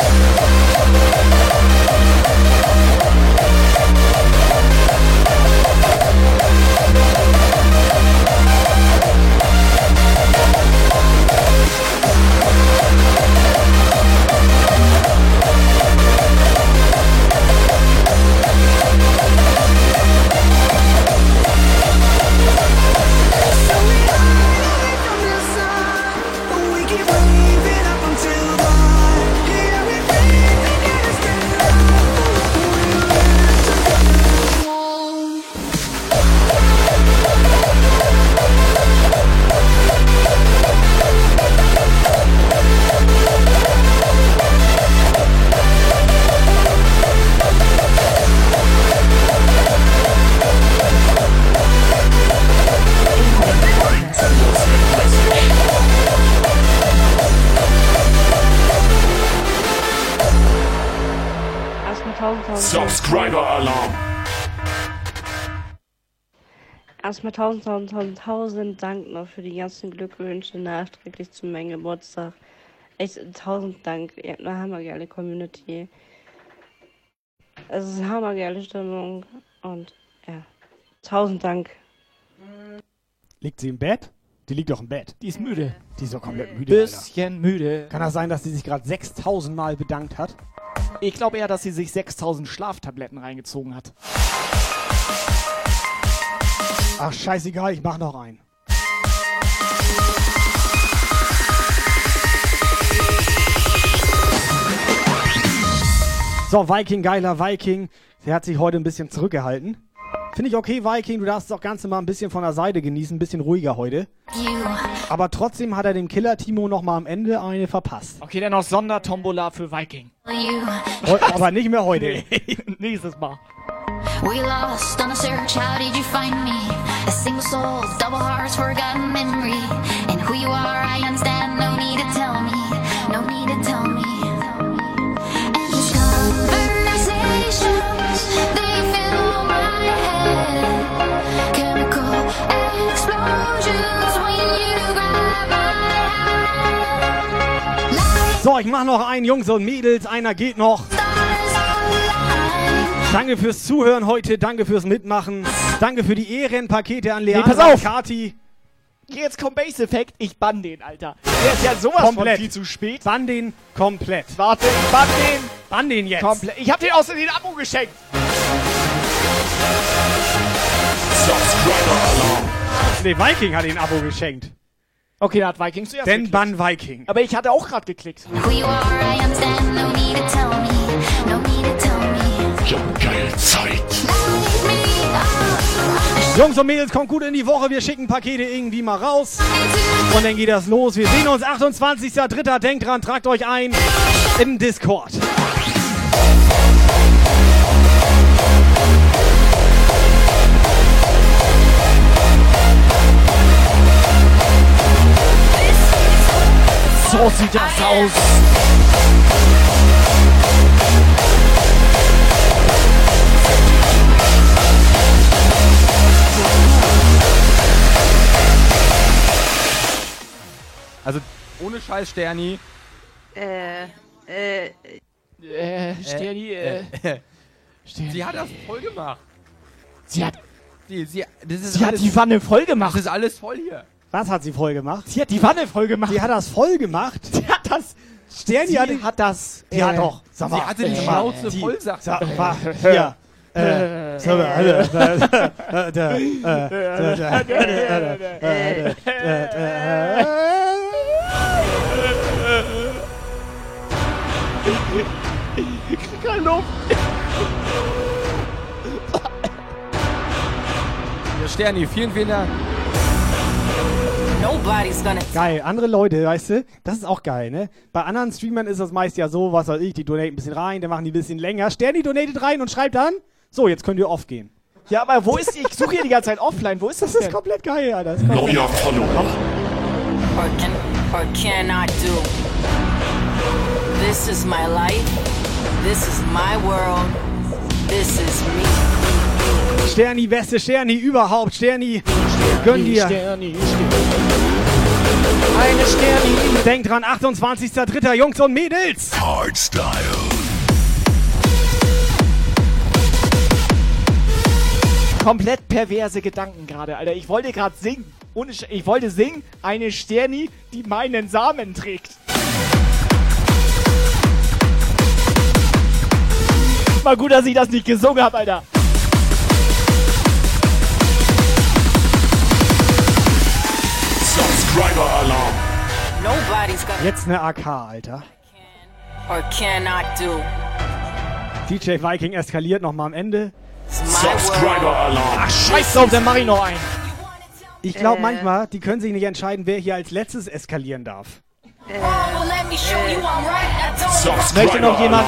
Erstmal tausend, tausend, tausend, tausend Dank noch für die ganzen Glückwünsche nachträglich zu meinem Geburtstag. Echt tausend Dank. Ihr habt eine hammergeile Community. Es ist hammergeile Stimmung und ja, tausend Dank. Liegt sie im Bett? Die liegt doch im Bett. Die ist müde. Die ist doch komplett müde. Bisschen müde. Alter. Kann das sein, dass sie sich gerade 6000 Mal bedankt hat? Ich glaube eher, dass sie sich 6000 Schlaftabletten reingezogen hat. Ach, scheißegal, ich mach noch einen. So, Viking, geiler Viking. Der hat sich heute ein bisschen zurückgehalten. Finde ich okay, Viking. Du darfst das Ganze mal ein bisschen von der Seite genießen. Ein bisschen ruhiger heute. Aber trotzdem hat er dem Killer Timo noch mal am Ende eine verpasst. Okay, dann noch Sondertombola für Viking. Aber nicht mehr heute. Nächstes Mal. We lost on a search, how did you find me? A single soul, double hearts, forgotten memory. And who you are, I understand, no need to tell me, no need to tell me. And these conversations, they fill my head. Chemical explosions when you grab my hand. So, ich mach noch einen, Jungs und Mädels. Einer geht noch. Danke fürs Zuhören heute. Danke fürs Mitmachen. Danke für die Ehrenpakete an Leandra pass auf. und Kati. Jetzt kommt Base Effect. Ich bann den, Alter. Der ist ja sowas Komplett. von viel zu spät. Bann den komplett. Warte, bann den. Bann den jetzt. Komplett. Ich hab den außer den Abo geschenkt. Subscriber Alarm. Nee, Viking hat ihn ein Abo geschenkt. Okay, da hat Viking zuerst Denn geklickt. Bann Viking. Aber ich hatte auch gerade geklickt. Who you are, I understand, no need to tell me, me. Jump Geile Zeit. Jungs und Mädels, kommt gut in die Woche. Wir schicken Pakete irgendwie mal raus. Und dann geht das los. Wir sehen uns 28.03. Denkt dran, tragt euch ein im Discord. So sieht das aus. Also, ohne Scheiß, Sterni. Äh, äh, Äh, Sterni, äh. Sterni. Sie hat das voll gemacht. Sie hat. Sie, sie, das ist Sie hat alles, die Wanne voll gemacht. Das ist alles voll hier. Was hat sie voll gemacht? Sie hat die Wanne voll gemacht. Sie hat das voll gemacht. Sie hat das. Sterni Sie hat, hat das. Ja äh, doch. Sag mal, Sie hatte die äh, Schnauze die- voll, sagt Sag sie. mal, hier. Äh, Ich krieg keine Luft. Der Sterni, vielen, vielen Dank. Nobody's gonna. Geil, andere Leute, weißt du, das ist auch geil, ne? Bei anderen Streamern ist das meist ja so, was weiß ich, die donaten ein bisschen rein, dann machen die ein bisschen länger. Sterni donatet rein und schreibt dann, so, jetzt könnt ihr off gehen. Ja, aber wo ist? Ich suche hier die ganze Zeit offline. Wo ist das, Das ist denn? komplett geil, Alter. Das ist komplett Neuer Follower. Or can or cannot do. This is my life. This is my world. This is me. Sterni, beste Sterni überhaupt. Sterni, gönn dir. Sterni, Eine Sterni. Denk dran, 28.03. Jungs und Mädels. Hardstyle. Komplett perverse Gedanken gerade, Alter. Ich wollte gerade singen. Ohne Sch ich wollte singen, eine Sterni, die meinen Samen trägt. Mal gut, dass ich das nicht gesungen habe, Alter. Subscriber Alarm. Jetzt eine AK, Alter. or cannot do. DJ Viking eskaliert nochmal am Ende. Subscriber. Alarm. Ach, scheiß drauf, dann mach ich noch einen. Ich glaube manchmal, die können sich nicht entscheiden, wer hier als letztes eskalieren darf. I don't Möchte noch jemand?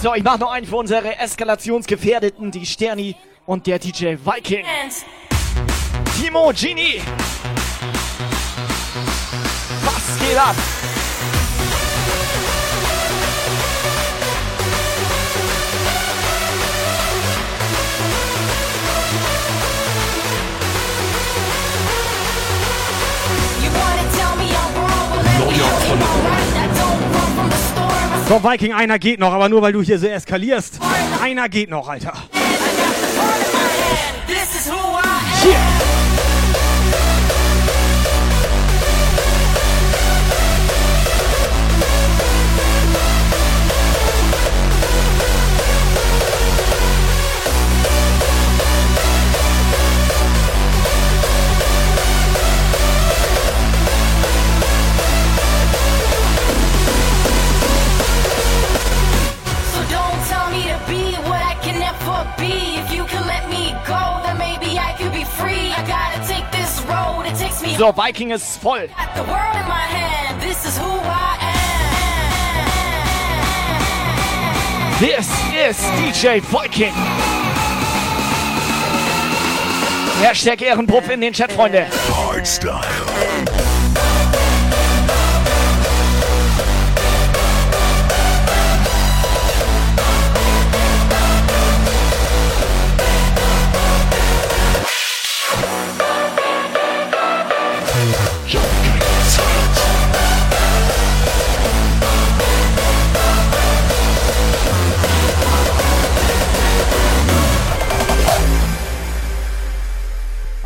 So, ich mach noch einen für unsere Eskalationsgefährdeten, die Sterni und der DJ Viking. Timo, Genie. Was geht ab? You wanna So, Viking, einer geht noch, aber nur weil du hier so eskalierst. Einer geht noch, Alter. This So, Viking ist voll. Is. This is DJ Viking. Hashtag Ehrenpuff in den Chat, Freunde. Hardstyle.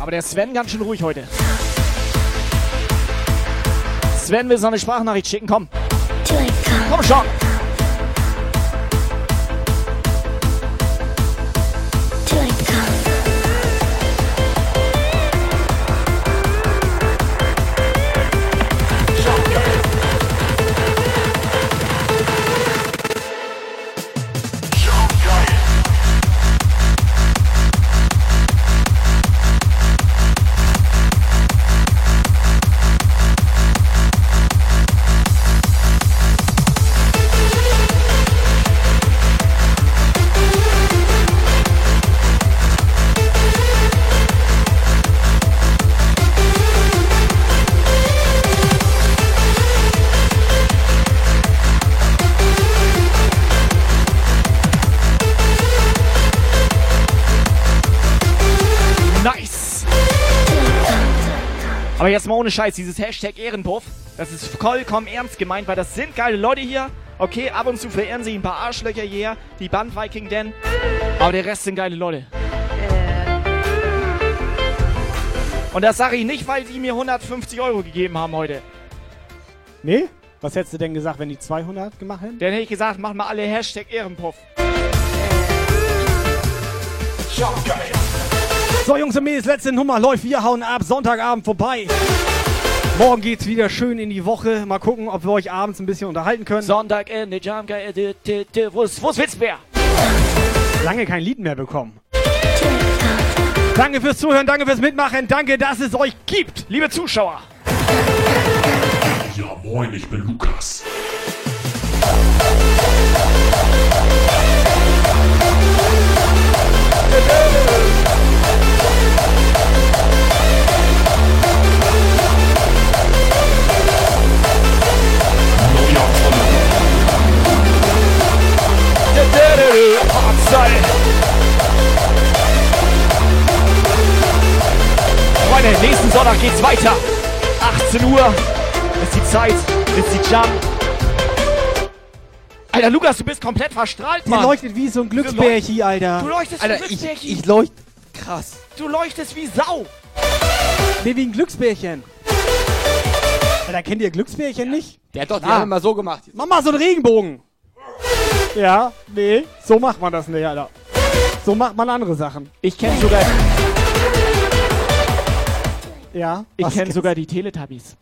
Aber der Sven ganz schön ruhig heute. Sven will so eine Sprachnachricht schicken, komm. Komm schon. Jetzt mal ohne Scheiß, dieses Hashtag Ehrenpuff, das ist vollkommen ernst gemeint, weil das sind geile Leute hier. Okay, ab und zu verehren sie ein paar Arschlöcher hier, die Band Viking Den. Aber der Rest sind geile Leute. Und das sage ich nicht, weil die mir 150 Euro gegeben haben heute. Nee? Was hättest du denn gesagt, wenn die 200 gemacht hätten? Dann hätte ich gesagt, mach mal alle Hashtag Ehrenpuff. So, Jungs und Mädels, letzte Nummer läuft. Wir hauen ab. Sonntagabend vorbei. Morgen geht's wieder schön in die Woche. Mal gucken, ob wir euch abends ein bisschen unterhalten können. Sonntag in der Jam, wo ist, wo ist Witzbär? Lange kein Lied mehr bekommen. Danke fürs Zuhören, danke fürs Mitmachen, danke, dass es euch gibt, liebe Zuschauer. Ja, moin, ich bin Lukas. Freunde, nächsten Sonntag geht's weiter. 18 Uhr ist die Zeit, ist die Jam. Alter, Lukas, du bist komplett verstrahlt, Der Mann. leuchtet wie so ein Glücksbärchen, Alter. Du leuchtest Alter, wie ein ich, Glücksbärchen. ich leuchte krass. Du leuchtest wie Sau. Nee, wie ein Glücksbärchen. Alter, kennt ihr Glücksbärchen nicht? Der hat doch die Ah. haben immer so gemacht. Mach mal so einen Regenbogen. Ja, nee, so macht man das nicht, Alter. So macht man andere Sachen. Ich kenne sogar, Ja. ich kenne sogar die Teletubbies.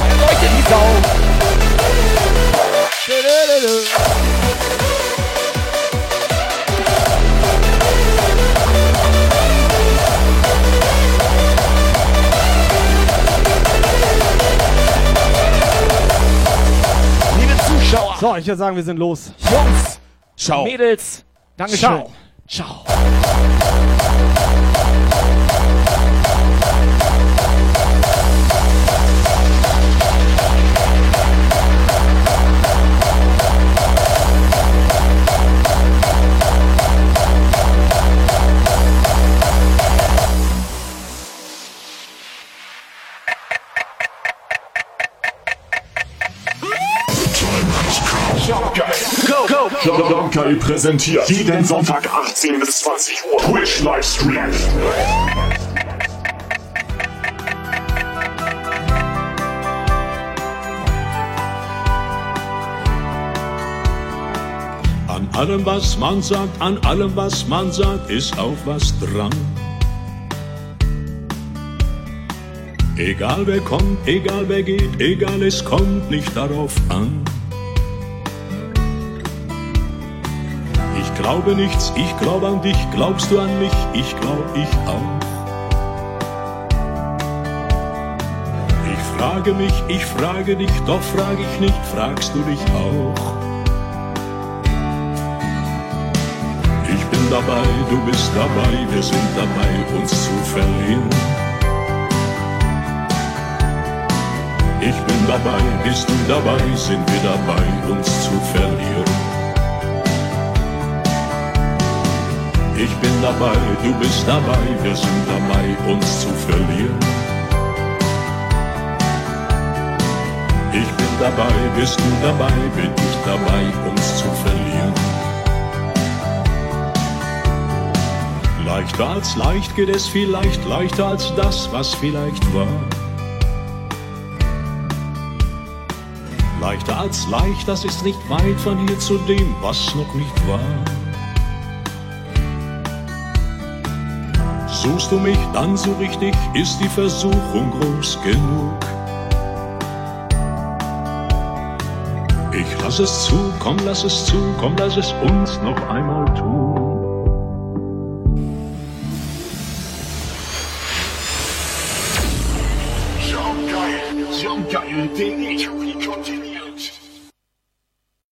Er leuchtet wie Sau. So, ich würde sagen, wir sind los. Jungs, Ciao. Mädels, Dankeschön. Ciao. Ciao. Domkai präsentiert jeden Sonntag 18 bis 20 Uhr Twitch Livestream. An allem, was man sagt, an allem, was man sagt, ist auch was dran. Egal wer kommt, egal wer geht, egal es kommt nicht darauf an. Glaube nichts, ich glaube an dich, glaubst du an mich, ich glaub ich auch. Ich frage mich, ich frage dich, doch frage ich nicht, fragst du dich auch. Ich bin dabei, du bist dabei, wir sind dabei, uns zu verlieren. Ich bin dabei, bist du dabei, sind wir dabei, uns zu verlieren. Ich bin dabei, du bist dabei, wir sind dabei, uns zu verlieren. Ich bin dabei, bist du dabei, bin ich dabei, uns zu verlieren. Leichter als leicht geht es vielleicht, leichter als das, was vielleicht war. Leichter als leicht, das ist nicht weit von hier zu dem, was noch nicht war. Suchst du mich, dann ich dich, ist die Versuchung groß genug. Ich lass es zu, komm, lass es zu, komm, lass es uns noch einmal tun. Geil, geil, den ich kontinuierlich